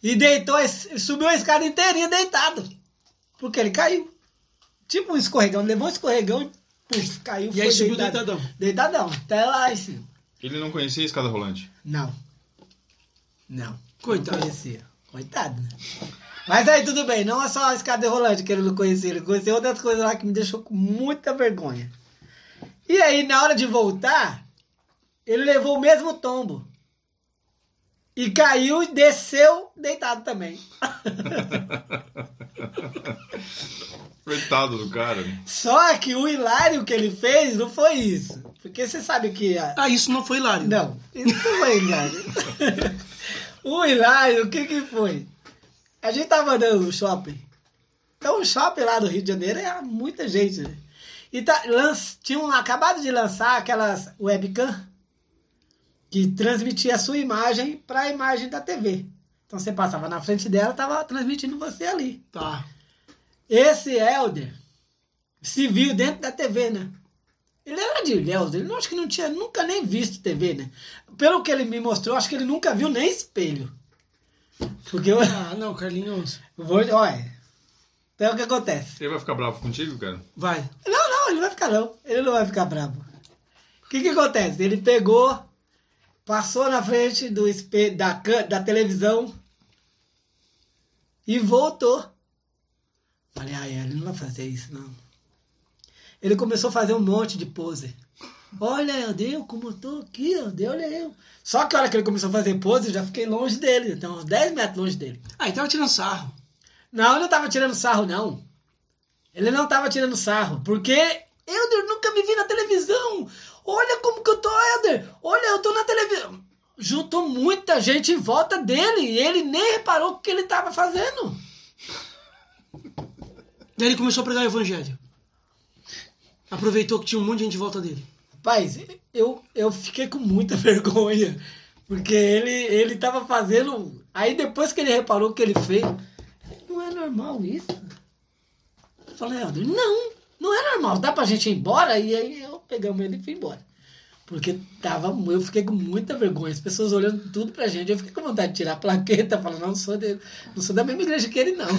E deitou, subiu a escada inteirinha deitado. Porque ele caiu. Tipo um escorregão, levou um escorregão e puf, caiu. E aí subiu deitado. deitadão. Deitadão, até lá em cima. Ele não conhecia a escada rolante. Não. Não. Coitado. Não conhecia. Coitado, né? Mas aí tudo bem, não é só a escada rolante que ele não conhecia, ele conheceu outras coisas lá que me deixou com muita vergonha. E aí, na hora de voltar, ele levou o mesmo tombo. E caiu e desceu deitado também. Coitado do cara. né? Só que o hilário que ele fez não foi isso. Porque você sabe que. A... Ah, isso não foi hilário. Não, isso não foi hilário. o hilário, o que que foi? A gente tava andando no shopping. Então o shopping lá do Rio de Janeiro é muita gente, né? E tá, lanç, tinham acabado de lançar aquelas webcam que transmitia a sua imagem para a imagem da TV. Então você passava na frente dela, tava transmitindo você ali. Tá. Esse Helder se viu dentro da TV, né? Ele era de Ilhéus, ele não, acho que não tinha nunca nem visto TV, né? Pelo que ele me mostrou, acho que ele nunca viu nem espelho. Porque eu. Ah, não, Carlinhos. Vou, olha. Então o que acontece? Ele vai ficar bravo contigo, cara? Vai. Não, não, ele não vai ficar não. Ele não vai ficar bravo. O que que acontece? Ele pegou, passou na frente do espelho, da, can- da televisão e voltou. Falei, ai, ele não vai fazer isso, não. Ele começou a fazer um monte de pose. Olha, eu dei, como eu tô aqui, ó, dei, olha eu. Só que a hora que ele começou a fazer pose, eu já fiquei longe dele, então uns 10 metros longe dele. Ah, ele tava tirando sarro. Não, ele não tava tirando sarro, não. Ele não tava tirando sarro, porque Elder nunca me vi na televisão. Olha como que eu tô, Elder. Olha, eu tô na televisão. Juntou muita gente em volta dele e ele nem reparou o que ele tava fazendo. Daí ele começou a pregar o evangelho. Aproveitou que tinha um monte de gente em volta dele. Rapaz, eu, eu fiquei com muita vergonha, porque ele, ele tava fazendo. Aí depois que ele reparou o que ele fez, não é normal isso. Eu falei, Helder, não, não é normal, dá pra gente ir embora? E aí eu pegamos ele e fui embora. Porque tava, eu fiquei com muita vergonha, as pessoas olhando tudo pra gente. Eu fiquei com vontade de tirar a plaqueta, falando, não, sou, de, não sou da mesma igreja que ele, não.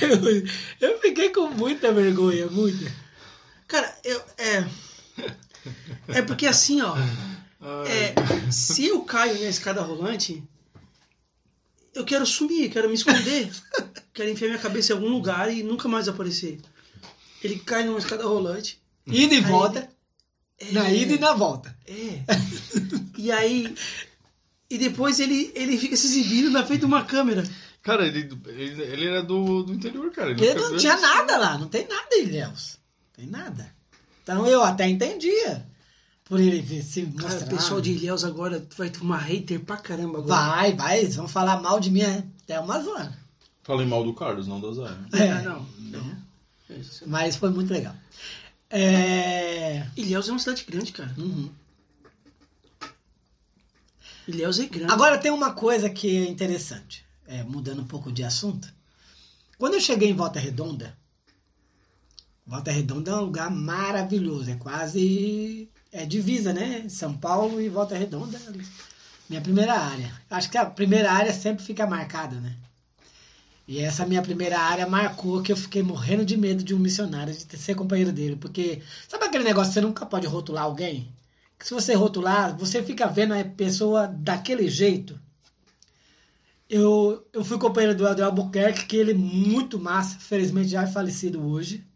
eu, eu fiquei com muita vergonha, muita. Cara, eu. É. É porque assim, ó. É, se eu caio na escada rolante, eu quero sumir, quero me esconder. quero enfiar minha cabeça em algum lugar e nunca mais aparecer. Ele cai numa escada rolante. Ida e volta. Na É, ida e na volta. É. E aí. E depois ele, ele fica se exibindo na frente de uma câmera. Cara, ele, ele, ele era do, do interior, cara. Ele Ele não tinha nada lá, não tem nada em Ilhéus. Tem nada. Então eu até entendia. Por ele se Cara, mostrar. o pessoal de Ilhéus agora vai tomar hater pra caramba agora. Vai, vai, eles vão falar mal de mim até umas horas. Falei mal do Carlos, não do Zé. É. Ah, não. não. Isso. Mas foi muito legal. É... Ilhéus é uma cidade grande, cara. uhum. Ilhéus é grande. Agora tem uma coisa que é interessante, é, mudando um pouco de assunto. Quando eu cheguei em Volta Redonda, Volta Redonda é um lugar maravilhoso, é quase é divisa, né? São Paulo e Volta Redonda. Minha primeira área. Acho que a primeira área sempre fica marcada, né? E essa minha primeira área marcou que eu fiquei morrendo de medo de um missionário, de ser companheiro dele. Porque, sabe aquele negócio que você nunca pode rotular alguém? Que se você rotular, você fica vendo a pessoa daquele jeito. Eu, eu fui companheiro do Helder Albuquerque, que ele muito massa, felizmente já é falecido hoje.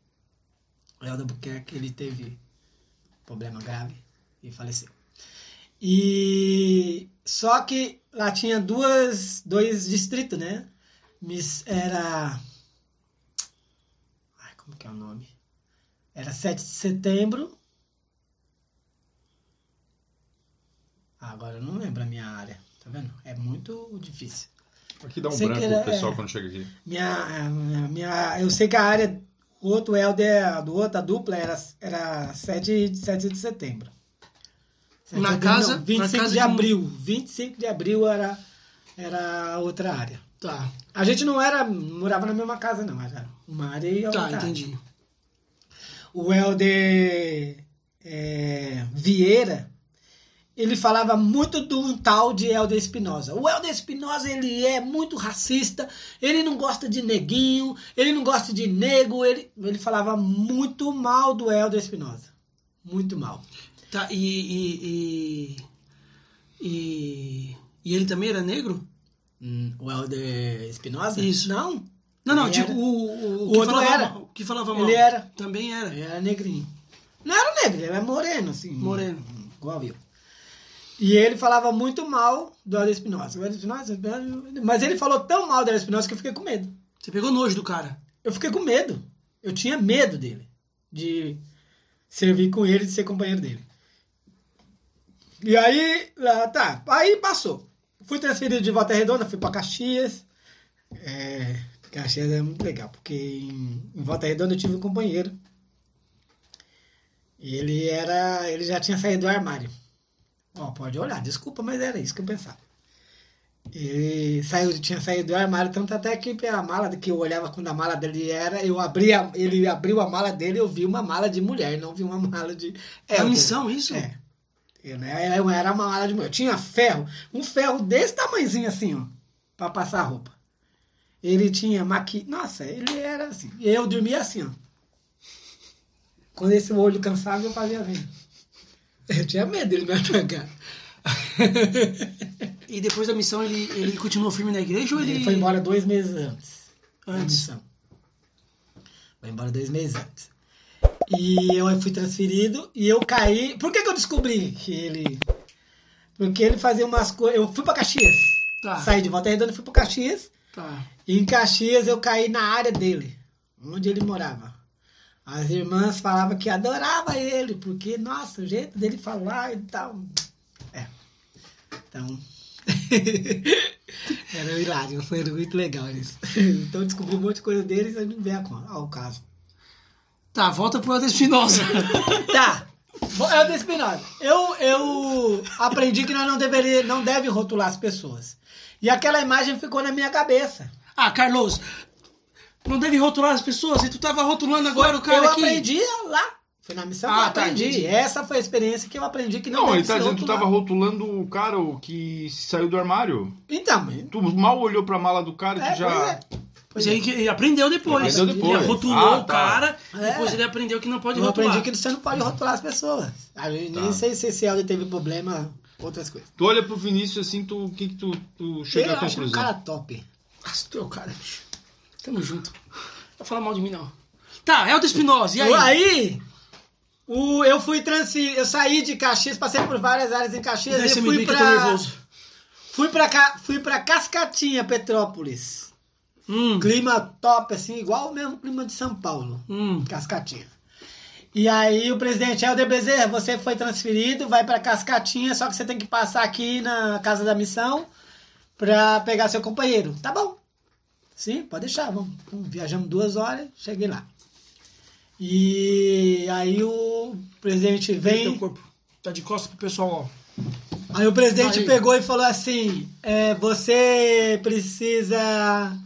O Helder Albuquerque, ele teve problema grave e faleceu. E só que lá tinha duas, dois distritos, né? Era. Ai, como que é o nome? Era 7 de setembro. Ah, agora eu não lembro a minha área, tá vendo? É muito difícil. Aqui dá um Sei branco era- pro pessoal é. quando chega aqui. Minha, minha- eu sei que a área, o outro Helder, do outro, a dupla, era, era 7, 7 de setembro. 7 Na de casa- não, 25 na casa de de- abril. 25 de abril era, era outra área. Tá, A gente não era, morava na mesma casa, não. Era uma área e outra tá, área. entendi. O Helder é, Vieira, ele falava muito do tal de Helder Espinosa. O Helder Espinosa, ele é muito racista, ele não gosta de neguinho, ele não gosta de nego, ele, ele falava muito mal do Helder Espinosa. Muito mal. Tá, e, e, e, e. e ele também era negro? Hum, o Helder Espinosa? Isso. Não, Não, não, tipo, o, o, O que outro falava era. mal. o que falava mal. ele era. Também era. Ele era negrinho. Não era negro, ele era moreno, assim. Moreno. Igual eu. E ele falava muito mal do Helder Espinosa. O Helder Espinosa, mas ele falou tão mal do Helder Espinosa que eu fiquei com medo. Você pegou nojo do cara. Eu fiquei com medo. Eu tinha medo dele. De servir com ele, de ser companheiro dele. E aí, tá. Aí passou. Fui transferido de Volta Redonda, fui pra Caxias. É, Caxias é muito legal, porque em, em Volta Redonda eu tive um companheiro. E ele era. Ele já tinha saído do armário. Ó, pode olhar, desculpa, mas era isso que eu pensava. Ele saiu, tinha saído do armário, tanto até que a mala que eu olhava quando a mala dele era, eu abria, ele abriu a mala dele, eu vi uma mala de mulher, não vi uma mala de. É a missão, isso? É. Eu, né, eu era uma mala de mulher. Eu tinha ferro, um ferro desse tamanhozinho assim, ó, pra passar roupa. Ele tinha maqui. Nossa, ele era assim. Eu dormia assim, ó. Quando esse olho cansava, eu fazia assim. Eu tinha medo dele me atacar. E depois da missão ele, ele continuou firme na igreja ou ele. Ele foi embora dois meses antes. da Antes. missão. Foi embora dois meses antes. E eu fui transferido e eu caí. Por que, que eu descobri que ele. Porque ele fazia umas coisas. Eu fui pra Caxias. Tá. Saí de Volta Redonda e fui pra Caxias. Tá. E em Caxias eu caí na área dele, onde ele morava. As irmãs falavam que adorava ele, porque, nossa, o jeito dele falar e tal. É. Então. Era hilário, foi muito legal isso. Então eu descobri um monte de coisa dele e não veio ao caso. Tá, volta pro Helder Espinosa. Tá. É o da Espinosa. Eu, eu aprendi que nós não deveria, não deve rotular as pessoas. E aquela imagem ficou na minha cabeça. ah, Carlos, não deve rotular as pessoas. E tu tava rotulando agora o cara eu aqui. aprendi lá. Foi na missão Ah, que eu tá, aprendi. entendi. Essa foi a experiência que eu aprendi que não, Não, deve ele tá dizendo que tu tava rotulando o cara o que saiu do armário. Então, mas- Tu mal olhou pra mala do cara e é, tu já. pois é. Pois é. aí que ele aprendeu depois. Aprendeu depois. Ele rotulou Ah, o tá. cara, É. depois ele aprendeu que não pode Eu rotular. aprendi que você não pode rotular as pessoas. Aí, Nem Tá. sei se esse Helder teve problema, outras coisas. Tu olha pro Vinícius assim, tu, o que que tu, tu chega eu à acho um conclusão? cara top. Nossa, tu é o cara, bicho. Tamo junto. Não vai falar mal de mim, não. Tá, Helder Espinosa, e aí? Aí, o, eu fui transferido, eu saí de Caxias, passei por várias áreas em Caxias Daí e fui pra, fui pra, Ca- fui pra Cascatinha, Petrópolis. Hum, Clima top, assim, igual o mesmo clima de São Paulo. hum. Cascatinha. E aí o presidente Helder Bezerra, você foi transferido, vai pra Cascatinha, só que você tem que passar aqui na casa da missão pra pegar seu companheiro. Tá bom. Sim, pode deixar. Vamos. Vamos, Viajamos duas horas, cheguei lá. E aí o presidente Vem teu corpo. Tá de costas pro pessoal, ó. Aí o presidente Aí. pegou e falou assim: é, você precisa.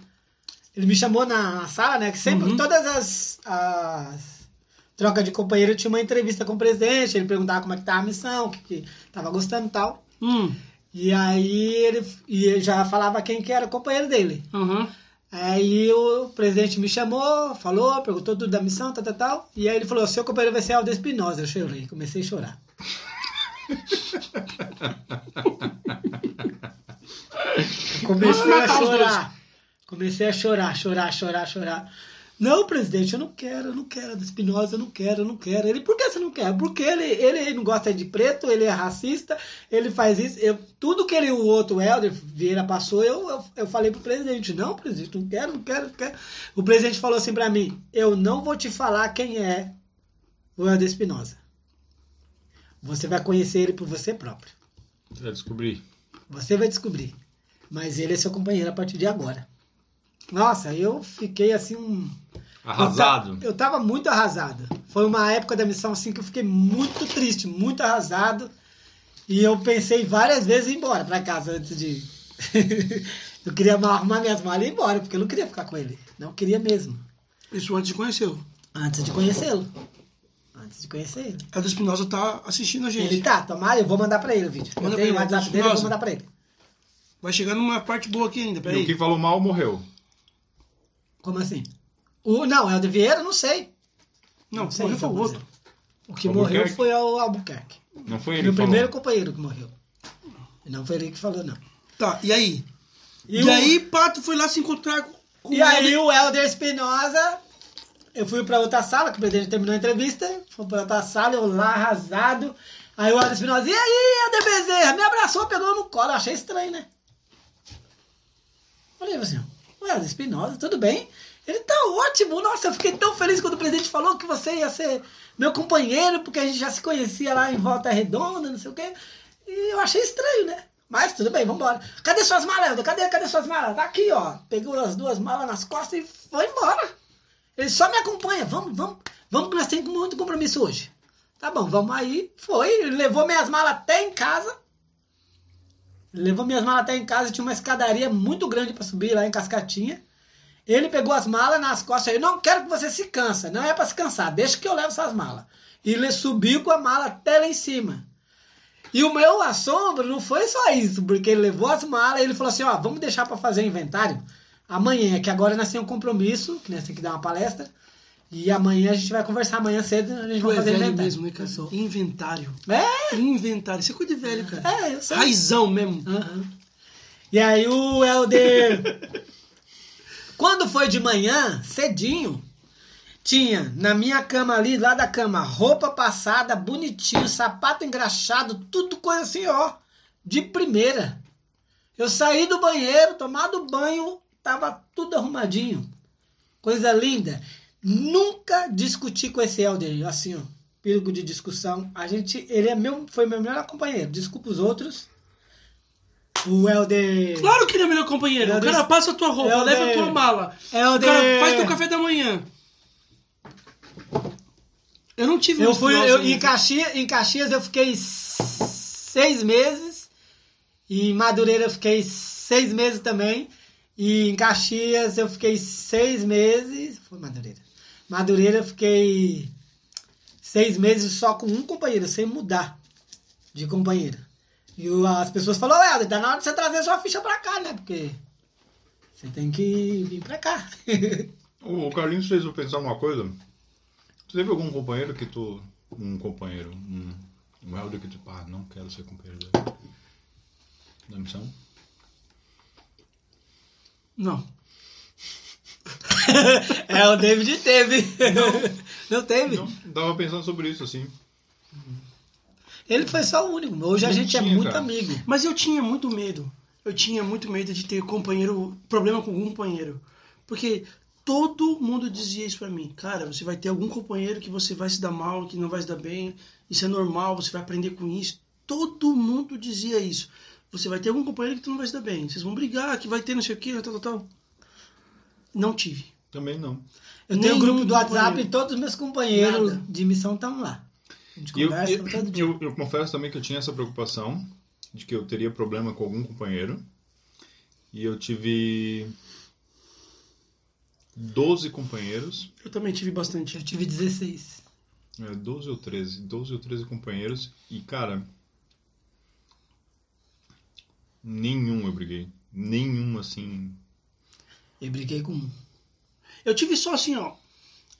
Ele me chamou na sala, né? Que sempre, Uhum. todas as, as trocas de companheiro tinha uma entrevista com o presidente. Ele perguntava como é que tava a missão, o que, que tava gostando e tal. Hum, E aí ele, e ele já falava quem que era o companheiro dele. uhum. Aí o presidente me chamou, falou, perguntou tudo da missão, tal, tal, tal. E aí ele falou: seu companheiro vai ser Aldo Espinosa. Eu chorei, comecei a chorar. Comecei a chorar. Comecei a chorar, chorar, chorar, chorar. Não, presidente, eu não quero, eu não quero da Espinosa, eu não quero, eu não quero. Ele, por que você não quer? Porque ele, ele não gosta de preto, ele é racista, ele faz isso. Eu, tudo que ele, o outro Helder Vieira passou, eu, eu, eu falei pro presidente, não, presidente, não quero, não quero, não quero. O presidente falou assim pra mim, eu não vou te falar quem é o Helder Espinosa. Você vai conhecer ele por você próprio. Já descobri. Você vai descobrir. Mas ele é seu companheiro a partir de agora. Nossa, eu fiquei assim um. Arrasado. Eu, ta- eu tava muito arrasado. Foi uma época da missão assim que eu fiquei muito triste, muito arrasado. E eu pensei várias vezes em ir embora pra casa antes de. eu queria arrumar minhas malas e ir embora, porque eu não queria ficar com ele. Não queria mesmo. Isso antes de conhecê-lo. Antes de conhecê-lo. Antes de conhecer ele. Helder Espinosa tá assistindo a gente. Ele tá, tomara, eu vou mandar pra ele o vídeo. Manda eu tenho o WhatsApp dele, eu vou mandar pra ele. Vai chegar numa parte boa aqui ainda, E o peraí. que falou mal morreu. Como assim? O, não, Helder Vieira, não sei. Não, sei, morreu foi o outro. O que morreu foi o Albuquerque. Não foi ele Meu que falou. primeiro companheiro que morreu. E não foi ele que falou, não. Tá, e aí? E, E, o- aí, Pato foi lá se encontrar com e o aí Helder. o Helder Espinosa, eu fui pra outra sala, que o presidente terminou a entrevista, fui pra outra sala, eu lá arrasado. Aí o Helder Espinosa, e aí, Helder Bezerra? Me abraçou, pegou no colo, eu achei estranho, né? Falei assim, Helder Espinosa, tudo bem? Ele tá ótimo, nossa, eu fiquei tão feliz quando o presidente falou que você ia ser meu companheiro, porque a gente já se conhecia lá em Volta Redonda, não sei o quê. E eu achei estranho, né? Mas tudo bem, vambora. Cadê suas malas? Cadê, cadê suas malas? Tá aqui, ó. Pegou as duas malas nas costas e foi embora. Ele só me acompanha. Vamos, vamos, vamos, que nós temos muito compromisso hoje. Tá bom, vamos aí. Foi, ele levou minhas malas até em casa. Levou minhas malas até em casa, tinha uma escadaria muito grande para subir lá em Cascatinha. Ele pegou as malas nas costas, eu não quero que você se cansa, não é para se cansar, deixa que eu levo essas malas. E ele subiu com a mala até lá em cima. E o meu assombro não foi só isso, porque ele levou as malas e ele falou assim, ó, vamos deixar para fazer inventário amanhã, que agora nós temos um compromisso, que nós temos que dar uma palestra. E amanhã a gente vai conversar amanhã cedo, a gente Tu vai é fazer velho inventário. mesmo, né, cara? Inventário. É, Inventário. Isso é coisa de velho, cara. é, eu sei. Raizão mesmo. Aham. E aí o Helder. Quando foi de manhã, cedinho, tinha na minha cama ali, lá da cama, roupa passada, bonitinho, sapato engraxado, tudo coisa assim, ó, de primeira. Eu saí do banheiro, tomado banho, tava tudo arrumadinho. Coisa linda. Nunca discuti com esse Helder, assim, ó, perigo de discussão. A gente, ele é meu, foi meu melhor companheiro. Desculpa os outros. O Helder. Claro que ele é melhor companheiro. Eu O cara passa a tua roupa, Eu leva a tua mala. O Helder. cara faz teu café da manhã. Eu não tive Eu fui eu, em, Caxias, em Caxias eu fiquei seis meses. E em Madureira eu fiquei seis meses também. E em Caxias eu fiquei seis meses. Foi Madureira. Madureira eu fiquei seis meses só com um companheiro, sem mudar de companheiro. E as pessoas falaram, Helder, tá na hora de você trazer sua ficha pra cá, né? Porque você tem que vir pra cá. O Carlinhos fez eu pensar numa coisa. Tu teve algum companheiro que tu. Um companheiro, um, um Helder que tu. Ah, não quero ser companheiro dele. Da missão? Não. é, o David teve. Não, teve? Não, tava pensando sobre isso, assim. Ele foi só o único. Hoje a Não gente é tinha, muito cara. amigo. Mas eu tinha muito medo. Eu tinha muito medo de ter companheiro, problema com algum companheiro. Porque todo mundo dizia isso pra mim. Cara, você vai ter algum companheiro que você vai se dar mal, que não vai se dar bem. Isso é normal, você vai aprender com isso. Todo mundo dizia isso. Você vai ter algum companheiro que tu não vai se dar bem. Vocês vão brigar, que vai ter não sei o que, tal, tal, tal. Não tive. Também não. Eu tenho um grupo do WhatsApp e todos os meus companheiros Nada. de missão estão lá. A gente eu, conversa eu, todo dia. eu, eu confesso também que eu tinha essa preocupação de que eu teria problema com algum companheiro. E eu tive 12 companheiros. Eu também tive bastante. Eu tive 16. É, 12 ou 13. 12 ou 13 companheiros. E, cara. Nenhum eu briguei. Nenhum, assim. Eu briguei com um. Eu tive só assim, ó.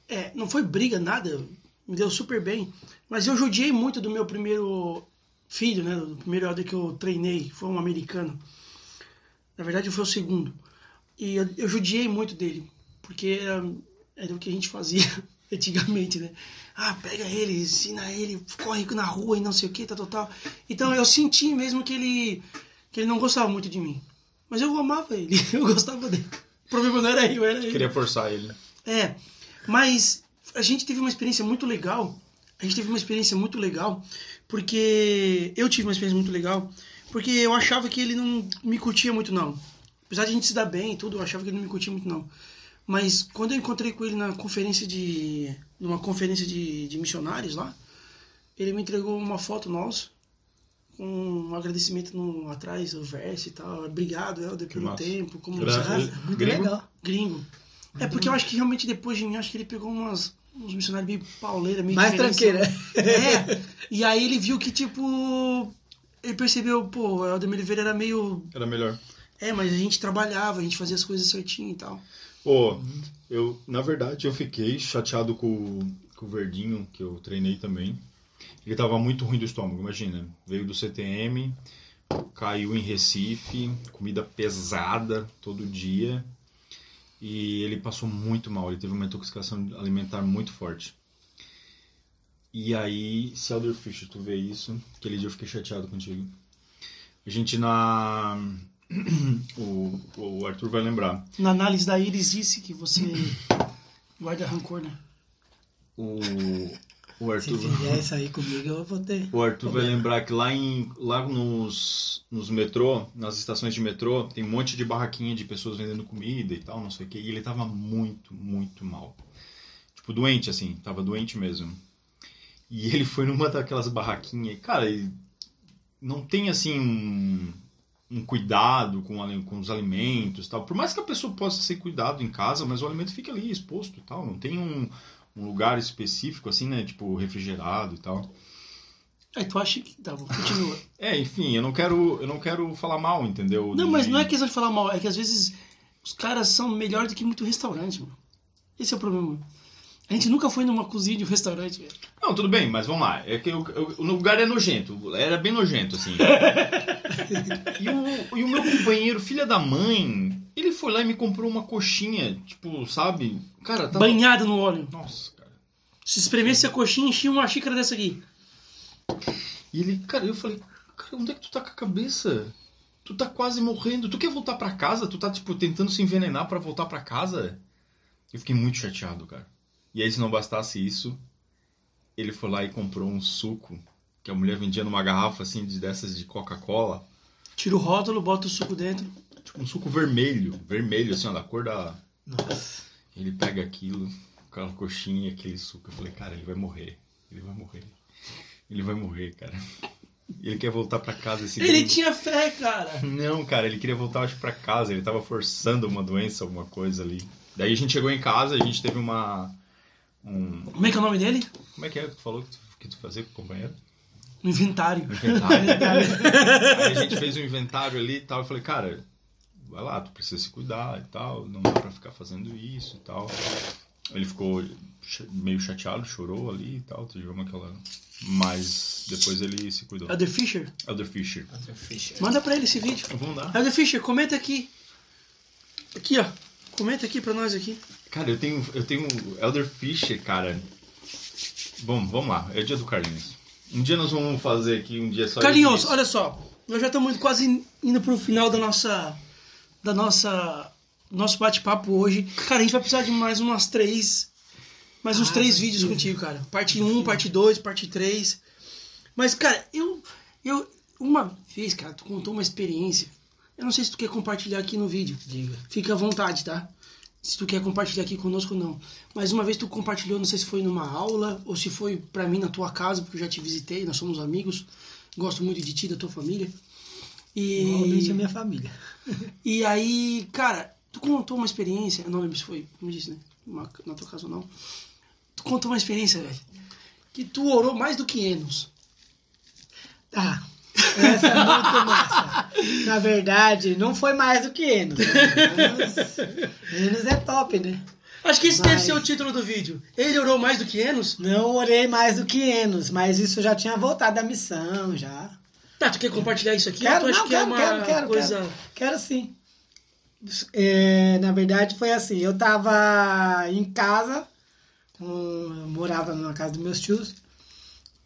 É, não foi briga, nada. Me deu super bem. Mas eu judiei muito do meu primeiro filho, né? Do primeiro elder que eu treinei. Foi um americano. Na verdade, foi o segundo. E eu, eu judiei muito dele. Porque era, era o que a gente fazia antigamente, né? Ah, pega ele, ensina ele, corre na rua e não sei o que, tal, tal, tal. Então eu senti mesmo que ele, que ele não gostava muito de mim. Mas eu amava ele, eu gostava dele. Problema não era eu, era ele. Queria forçar ele. É, mas a gente teve uma experiência muito legal. A gente teve uma experiência muito legal, porque eu tive uma experiência muito legal, porque eu achava que ele não me curtia muito não. Apesar de a gente se dar bem e tudo, eu achava que ele não me curtia muito não. Mas quando eu encontrei com ele na conferência de numa conferência de, de missionários lá, ele me entregou uma foto nossa um agradecimento no, atrás, o verso e tal. Obrigado, Helder, pelo massa. tempo, como você Muito Gringo? legal. Gringo. É porque eu acho que realmente depois de mim, acho que ele pegou umas, uns missionários meio pauleira, meio Mais tranqueira. É. E aí ele viu que, tipo. Ele percebeu, pô, o Helder Oliveira era meio. Era melhor. É, mas a gente trabalhava, a gente fazia as coisas certinho e tal. Pô, eu, na verdade, eu fiquei chateado com, com o Verdinho, que eu treinei também. Ele tava muito ruim do estômago, imagina. Veio do CTM, caiu em Recife, comida pesada todo dia. E ele passou muito mal, ele teve uma intoxicação alimentar muito forte. E aí, se Elder Fischer, tu vê isso, aquele dia eu fiquei chateado contigo. A gente na. O, o Arthur vai lembrar. Na análise da Iris disse que você guarda rancor, né? O, o Se Arthur, fizer isso aí comigo, eu vou ter. o Arthur vai problema. lembrar que lá, em, lá nos, nos metrô, nas estações de metrô, tem um monte de barraquinha de pessoas vendendo comida e tal, não sei o que. E ele tava muito, muito mal. Tipo, doente, assim, tava doente mesmo. E ele foi numa daquelas barraquinhas. Cara, não tem assim um, um cuidado com, com os alimentos tal. Por mais que a pessoa possa ser cuidado em casa, mas o alimento fica ali exposto e tal. Não tem um, um lugar específico, assim, né? Tipo, refrigerado e tal. Aí tu acha que. Tá continua. É, enfim, eu não quero, eu não quero falar mal, entendeu? Não, mas não é questão de falar mal, é que às vezes os caras são melhor do que muito restaurante, mano. Esse é o problema. A gente nunca foi numa cozinha de um restaurante, velho. Não, tudo bem, mas vamos lá. É que eu- eu- o lugar é nojento. Era bem nojento, assim. e, o, e o meu companheiro, filha da mãe, ele foi lá e me comprou uma coxinha, tipo, sabe? Cara, tava... Banhado no óleo. Nossa, cara. Se espremesse a coxinha, enchia uma xícara dessa aqui. E ele, cara, eu falei, cara, onde é que tu tá com a cabeça? Tu tá quase morrendo. Tu quer voltar pra casa? Tu tá, tipo, tentando se envenenar pra voltar pra casa? Eu fiquei muito chateado, cara. E aí, se não bastasse isso, ele foi lá e comprou um suco que a mulher vendia numa garrafa, assim, de, dessas de Coca-Cola. Tira o rótulo, bota o suco dentro. Tipo, um suco vermelho. Vermelho, assim, ó, da cor da... Nossa. Ele pega aquilo, aquela coxinha aquele suco. Eu falei, cara, ele vai morrer. Ele vai morrer. Ele vai morrer, cara. Ele quer voltar pra casa esse Ele tinha fé, cara. Não, cara, ele queria voltar acho, pra casa, ele tava forçando uma doença, alguma coisa ali. Daí a gente chegou em casa, a gente teve uma. Um, Como é que é o nome dele? como é que é que tu falou que tu, que tu fazia com o companheiro? Um inventário. Um inventário. Aí a gente fez um inventário ali e tal. Eu falei, cara, vai lá, tu precisa se cuidar e tal, não dá pra ficar fazendo isso e tal. Ele ficou meio chateado, chorou ali e tal, tivemos aquela. Mas depois ele se cuidou. Elder Fisher. Elder Fisher. Manda pra ele esse vídeo. Vamos dar. Elder Fisher, comenta aqui. Aqui, ó. Comenta aqui pra nós aqui. Cara, eu tenho, eu tenho Elder Fisher, cara. Bom, vamos lá. É o dia do Carlinhos. Um dia nós vamos fazer aqui, um dia só. Carlinhos, olha só. Nós já estamos quase indo pro final da nossa. Da nossa. Nosso bate-papo hoje. Cara, a gente vai precisar de mais umas três. Mais uns Ah, três sim. vídeos contigo, cara. Parte 1, parte 2, parte 3. Mas, cara, eu. Eu. Uma vez, cara, tu contou uma experiência. Eu não sei se tu quer compartilhar aqui no vídeo. Diga. Fica à vontade, tá? Se tu quer compartilhar aqui conosco, não. Mas uma vez tu compartilhou, não sei se foi numa aula ou se foi pra mim na tua casa, porque eu já te visitei, nós somos amigos. Gosto muito de ti, da tua família. Normalmente é E, minha família. e aí, cara, tu contou uma experiência, não lembro se foi, como disse, né? Uma- na tua casa ou não. Tu contou uma experiência, velho, que tu orou mais do que Enos. Tá. Essa é muito massa. Na verdade, não foi mais do que Enos. Né? Enos, Enos é top, né? Acho que esse deve Mas- ser o título do vídeo. Ele orou mais do que Enos? Não orei mais do que Enos, mas isso já tinha voltado da missão, já. Tá, tu quer compartilhar isso aqui? Quero, não, que é quero, uma quero, quero, coisa... quero. Quero sim. É, na verdade, foi assim. Eu tava em casa, morava na casa dos meus tios.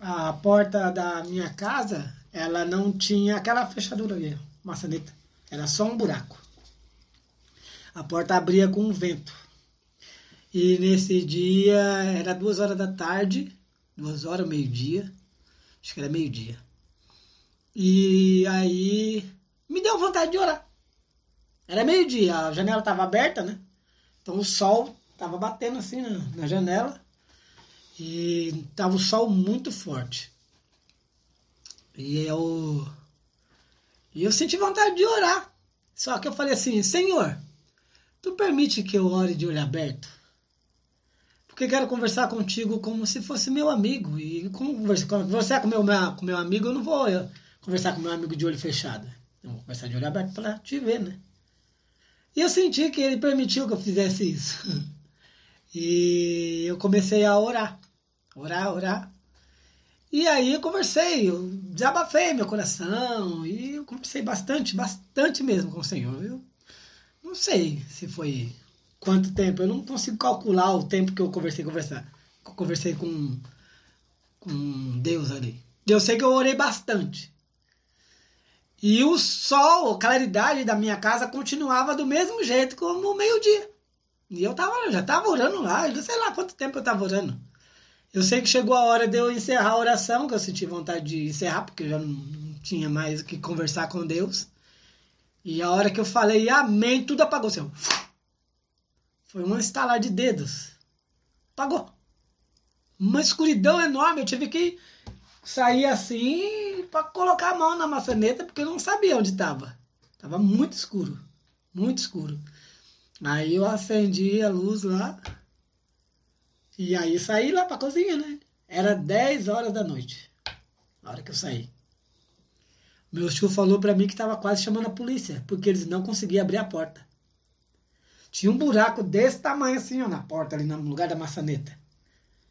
A porta da minha casa, ela não tinha aquela fechadura ali, maçaneta. Era só um buraco. A porta abria com um vento. E nesse dia, era duas horas da tarde, duas horas, meio-dia. Acho que era meio-dia. E aí me deu vontade de orar. Era meio-dia, a janela estava aberta, né? Então o sol estava batendo assim na, na janela. E tava o sol muito forte. E eu. E eu senti vontade de orar. Só que eu falei assim, Senhor, tu permite que eu ore de olho aberto? Porque quero conversar contigo como se fosse meu amigo. E como quando conversar com meu, com meu amigo, eu não vou eu, conversar com meu amigo de olho fechado. Eu vou conversar de olho aberto para te ver, né? E eu senti que ele permitiu que eu fizesse isso. E eu comecei a orar. Orar, orar. E aí eu conversei, eu desabafei meu coração. E eu conversei bastante, bastante mesmo com o Senhor. Eu não sei se foi quanto tempo. Eu não consigo calcular o tempo que eu conversei, conversar. conversei com, com Deus ali. Eu sei que eu orei bastante. E o sol, a claridade da minha casa continuava do mesmo jeito como meio-dia. E eu tava, já estava orando lá, eu não sei lá quanto tempo eu estava orando. Eu sei que chegou a hora de eu encerrar a oração, que eu senti vontade de encerrar, porque eu já não, não tinha mais o que conversar com Deus. E a hora que eu falei amém, tudo apagou. Assim. Foi um estalar de dedos. Apagou. Uma escuridão enorme. Eu tive que sair assim para colocar a mão na maçaneta, porque eu não sabia onde estava. Tava muito escuro. Muito escuro. Aí eu acendi a luz lá. E aí saí lá pra cozinha, né? Era 10 horas da noite. Na hora que eu saí. Meu tio falou pra mim que tava quase chamando a polícia, porque eles não conseguiam abrir a porta. Tinha um buraco desse tamanho assim, ó, na porta, ali no lugar da maçaneta.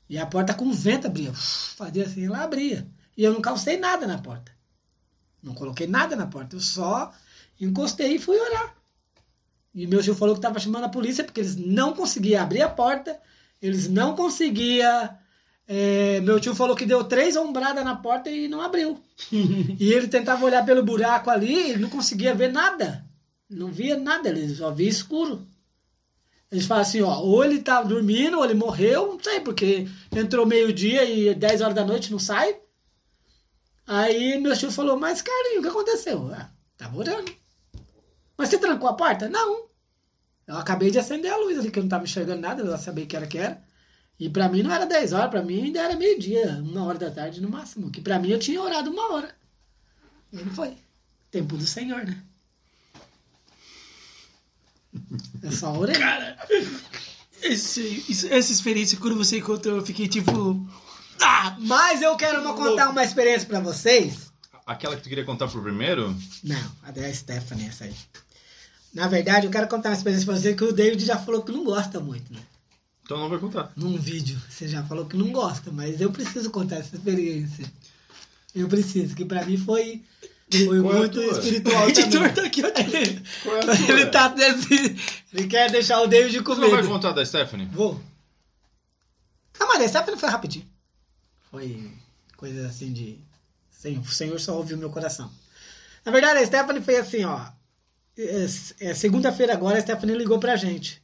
E a porta com vento abria. Uf, Fazia assim, ela abria. E eu não calcei nada na porta. Não coloquei nada na porta. Eu só encostei e fui orar. E meu tio falou que estava chamando a polícia porque eles não conseguiam abrir a porta. Eles não conseguiam. é, meu tio falou que deu três ombradas na porta e não abriu. e ele tentava olhar pelo buraco ali e não conseguia ver nada. Não via nada, ele só via escuro. Eles falam assim, ó, ou ele tá dormindo, ou ele morreu, não sei, porque entrou meio-dia e 10 horas da noite não sai. Aí meu tio falou, mas Carlinhos, o que aconteceu? Ah, tava orando. Mas você trancou a porta? Não. Eu acabei de acender a luz ali, que eu não tava enxergando nada, eu já sabia que era que era. E pra mim não era 10 horas, pra mim ainda era meio-dia, uma hora da tarde no máximo. Que pra mim eu tinha orado uma hora. E não foi. Tempo do Senhor, né? Eu só orei. Esse, isso- essa experiência, quando você contou, eu fiquei tipo. Ah! Mas eu quero uma- contar uma experiência pra vocês. Aquela que tu queria contar pro primeiro? Não, a da Stephanie, essa aí. Na verdade, eu quero contar uma experiência pra vocês que o David já falou que não gosta muito, né? Então não vai contar. Num vídeo, você já falou que não gosta, mas eu preciso contar essa experiência. Eu preciso, que pra mim foi, foi Qual é muito tua? O espiritual editor tá aqui, ó. É a tua? Ele tá desse, ele quer deixar o David com Tu não vai medo. contar da Stephanie? Vou. Ah, mas a Stephanie foi rapidinho. Foi coisa assim de. Senhor, o Senhor só ouviu meu coração. Na verdade, a Stephanie foi assim, ó. É, é, Segunda-feira agora, a Stephanie ligou pra gente.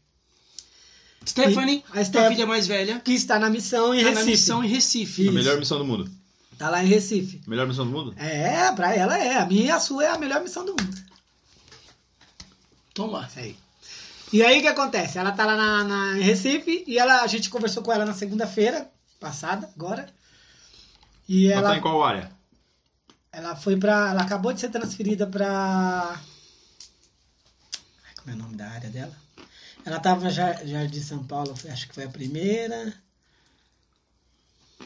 Stephanie, A a Steph- filha mais velha, Que está na missão em tá Recife. na missão em Recife. A melhor missão do mundo. Tá lá em Recife. Melhor missão do mundo? É, pra ela é. A minha e a sua é a melhor missão do mundo. Toma. Isso aí. E aí o que acontece? Ela tá lá na, na- em Recife e ela, a gente conversou com ela na segunda-feira passada, agora. E Ela ela. tá em qual área? Ela foi pra. Ela acabou de ser transferida pra. Como é o nome da área dela? Ela tava já Jardim São Paulo, acho que foi a primeira.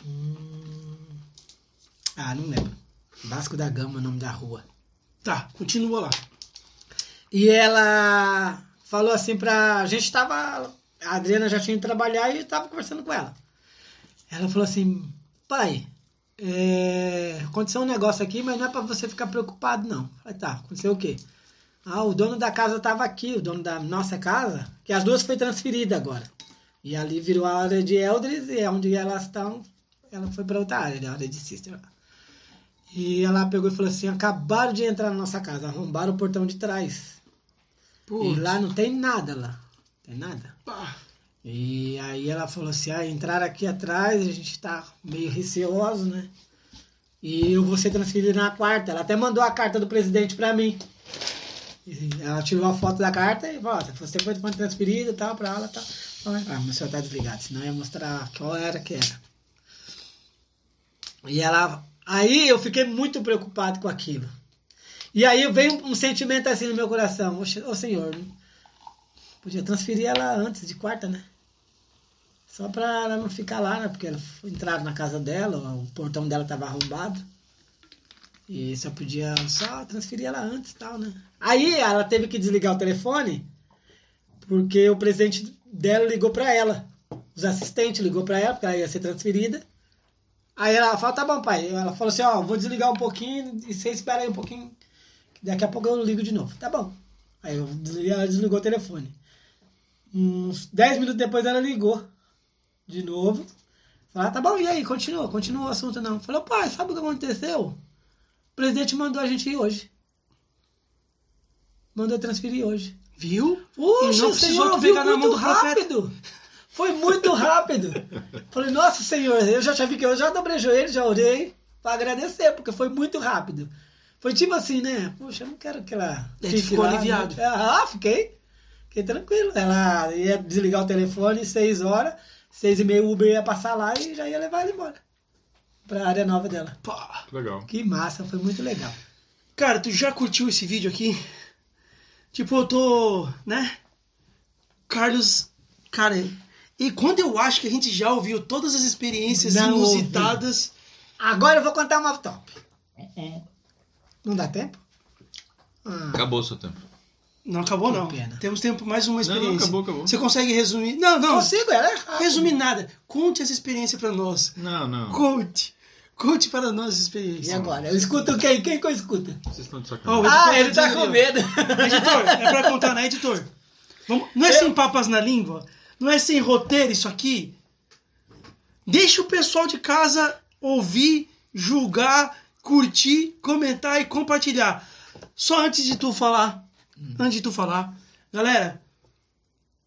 Hum, Ah, não lembro. Vasco da Gama, é nome da rua. Tá, continua lá. E ela falou assim pra. A gente tava. A Adriana já tinha ido trabalhar e tava conversando com ela. Ela falou assim: pai, é, aconteceu um negócio aqui, mas não é pra você ficar preocupado, não. Eu Falei, tá, aconteceu o quê? Ah, o dono da casa tava aqui, o dono da nossa casa, que as duas foi transferida agora. E ali virou a área de Eldris e é onde elas estão. Ela foi pra outra área, a área de Sister. E ela pegou e falou assim: acabaram de entrar na nossa casa, arrombaram o portão de trás. Putz. E lá não tem nada lá. Tem nada. Pá. E aí ela falou assim, ah, entrar aqui atrás, a gente tá meio receoso, né? E eu vou ser transferido na quarta. Ela até mandou a carta do presidente pra mim. E ela tirou a foto da carta e falou, "Ó, você foi transferido e tal, pra ela e tal. Ah, mas o senhor tá desligado, senão ia mostrar qual era que era. E ela. Aí eu fiquei muito preocupado com aquilo. E aí veio um, um sentimento assim no meu coração. Ô, ô senhor, podia transferir ela antes de quarta, né? Só pra ela não ficar lá, né? Porque ela entraram na casa dela, o portão dela tava arrombado. E só podia só transferir ela antes e tal, né? Aí ela teve que desligar o telefone porque o presidente dela ligou pra ela. Os assistentes ligou pra ela, porque ela ia ser transferida. Aí ela falou, tá bom, pai. Ela falou assim, ó, vou desligar um pouquinho e você espera aí um pouquinho. Daqui a pouco eu ligo de novo. Tá bom. Aí eu desliguei, ela desligou o telefone. Uns 10 minutos depois ela ligou de novo. Falou, ah, tá bom, e aí? Continua, continua o assunto não. Falou, pai, sabe o que aconteceu? O presidente mandou a gente ir hoje. Mandou transferir hoje. Viu? Puxa, E não precisou senhor pegar na mão do rápido. Foi muito rápido. Falei, nossa senhor, eu já tinha que eu já dobrei joelho, já orei para agradecer, porque foi muito rápido. Foi tipo assim, né? Puxa, eu não quero que ela. Tu fique ficou lá, aliviado. né? Ah, fiquei. Fiquei tranquilo. Ela ia desligar o telefone seis horas, seis e meia o Uber ia passar lá e já ia levar ela embora. Pra área nova dela. Pá. Legal. Que massa, foi muito legal. Cara, tu já curtiu esse vídeo aqui? Tipo, eu tô, né? Carlos, cara, e quando eu acho que a gente já ouviu todas as experiências Não inusitadas, Agora eu vou contar uma top. Não dá tempo? Ah, Acabou o seu tempo. não acabou Que não. pena. Temos tempo mais uma Não, experiência. não, acabou, acabou. Você consegue resumir? Não, não. consigo, ela é. Resumir nada. Conte essa experiência pra nós. Não, não. Conte. Conte para nós essa E experiência. agora? Eu escuto quem? Quem que eu escuto? Vocês estão de sacanagem. o editor Ah, ele tá com medo. Editor, é pra contar, né, editor? Vamos- Não é sem papas na língua? Não é sem roteiro isso aqui? Deixa o pessoal de casa ouvir, julgar, curtir, comentar e compartilhar. Só antes de tu falar, antes de tu falar, galera,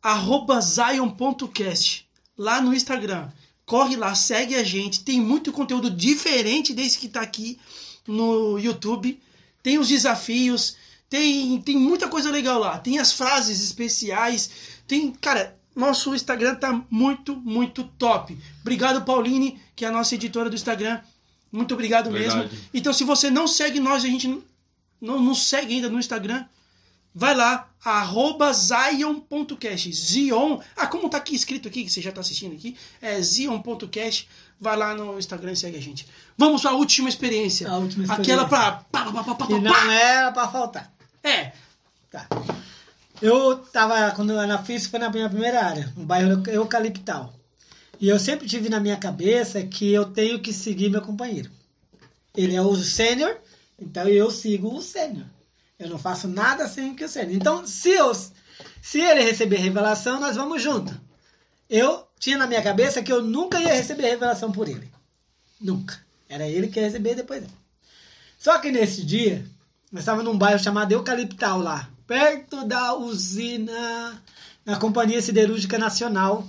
arroba zion.cast lá no Instagram. Corre lá, segue a gente. Tem muito conteúdo diferente desse que tá aqui no YouTube. Tem os desafios, tem, tem muita coisa legal lá. Tem as frases especiais. Tem, cara, nosso Instagram tá muito, muito top. Obrigado, Pauline, que é a nossa editora do Instagram. Muito obrigado mesmo. Verdade. Então, se você não segue nós, a gente não, nos segue ainda no Instagram, vai lá, arroba zion.cast. Zion, ah, como tá aqui escrito aqui, que você já tá assistindo aqui, é zion.cast. Vai lá no Instagram e segue a gente. Vamos para a última experiência. A última experiência. Aquela pra... pá, pá, pá, pá, Que pá, não era pra faltar. É, Tá. Eu tava, quando eu na fiz, foi na minha primeira área, no bairro Eucaliptal. E eu sempre tive na minha cabeça que eu tenho que seguir meu companheiro. Ele é o sênior, então eu sigo o sênior. Eu não faço nada sem que o sênior. Então, se, eu, se ele receber revelação, nós vamos junto. Eu tinha na minha cabeça que eu nunca ia receber revelação por ele. Nunca. Era ele que ia receber depois. Só que nesse dia, nós estávamos num bairro chamado Eucaliptal lá, perto da usina, na Companhia Siderúrgica Nacional,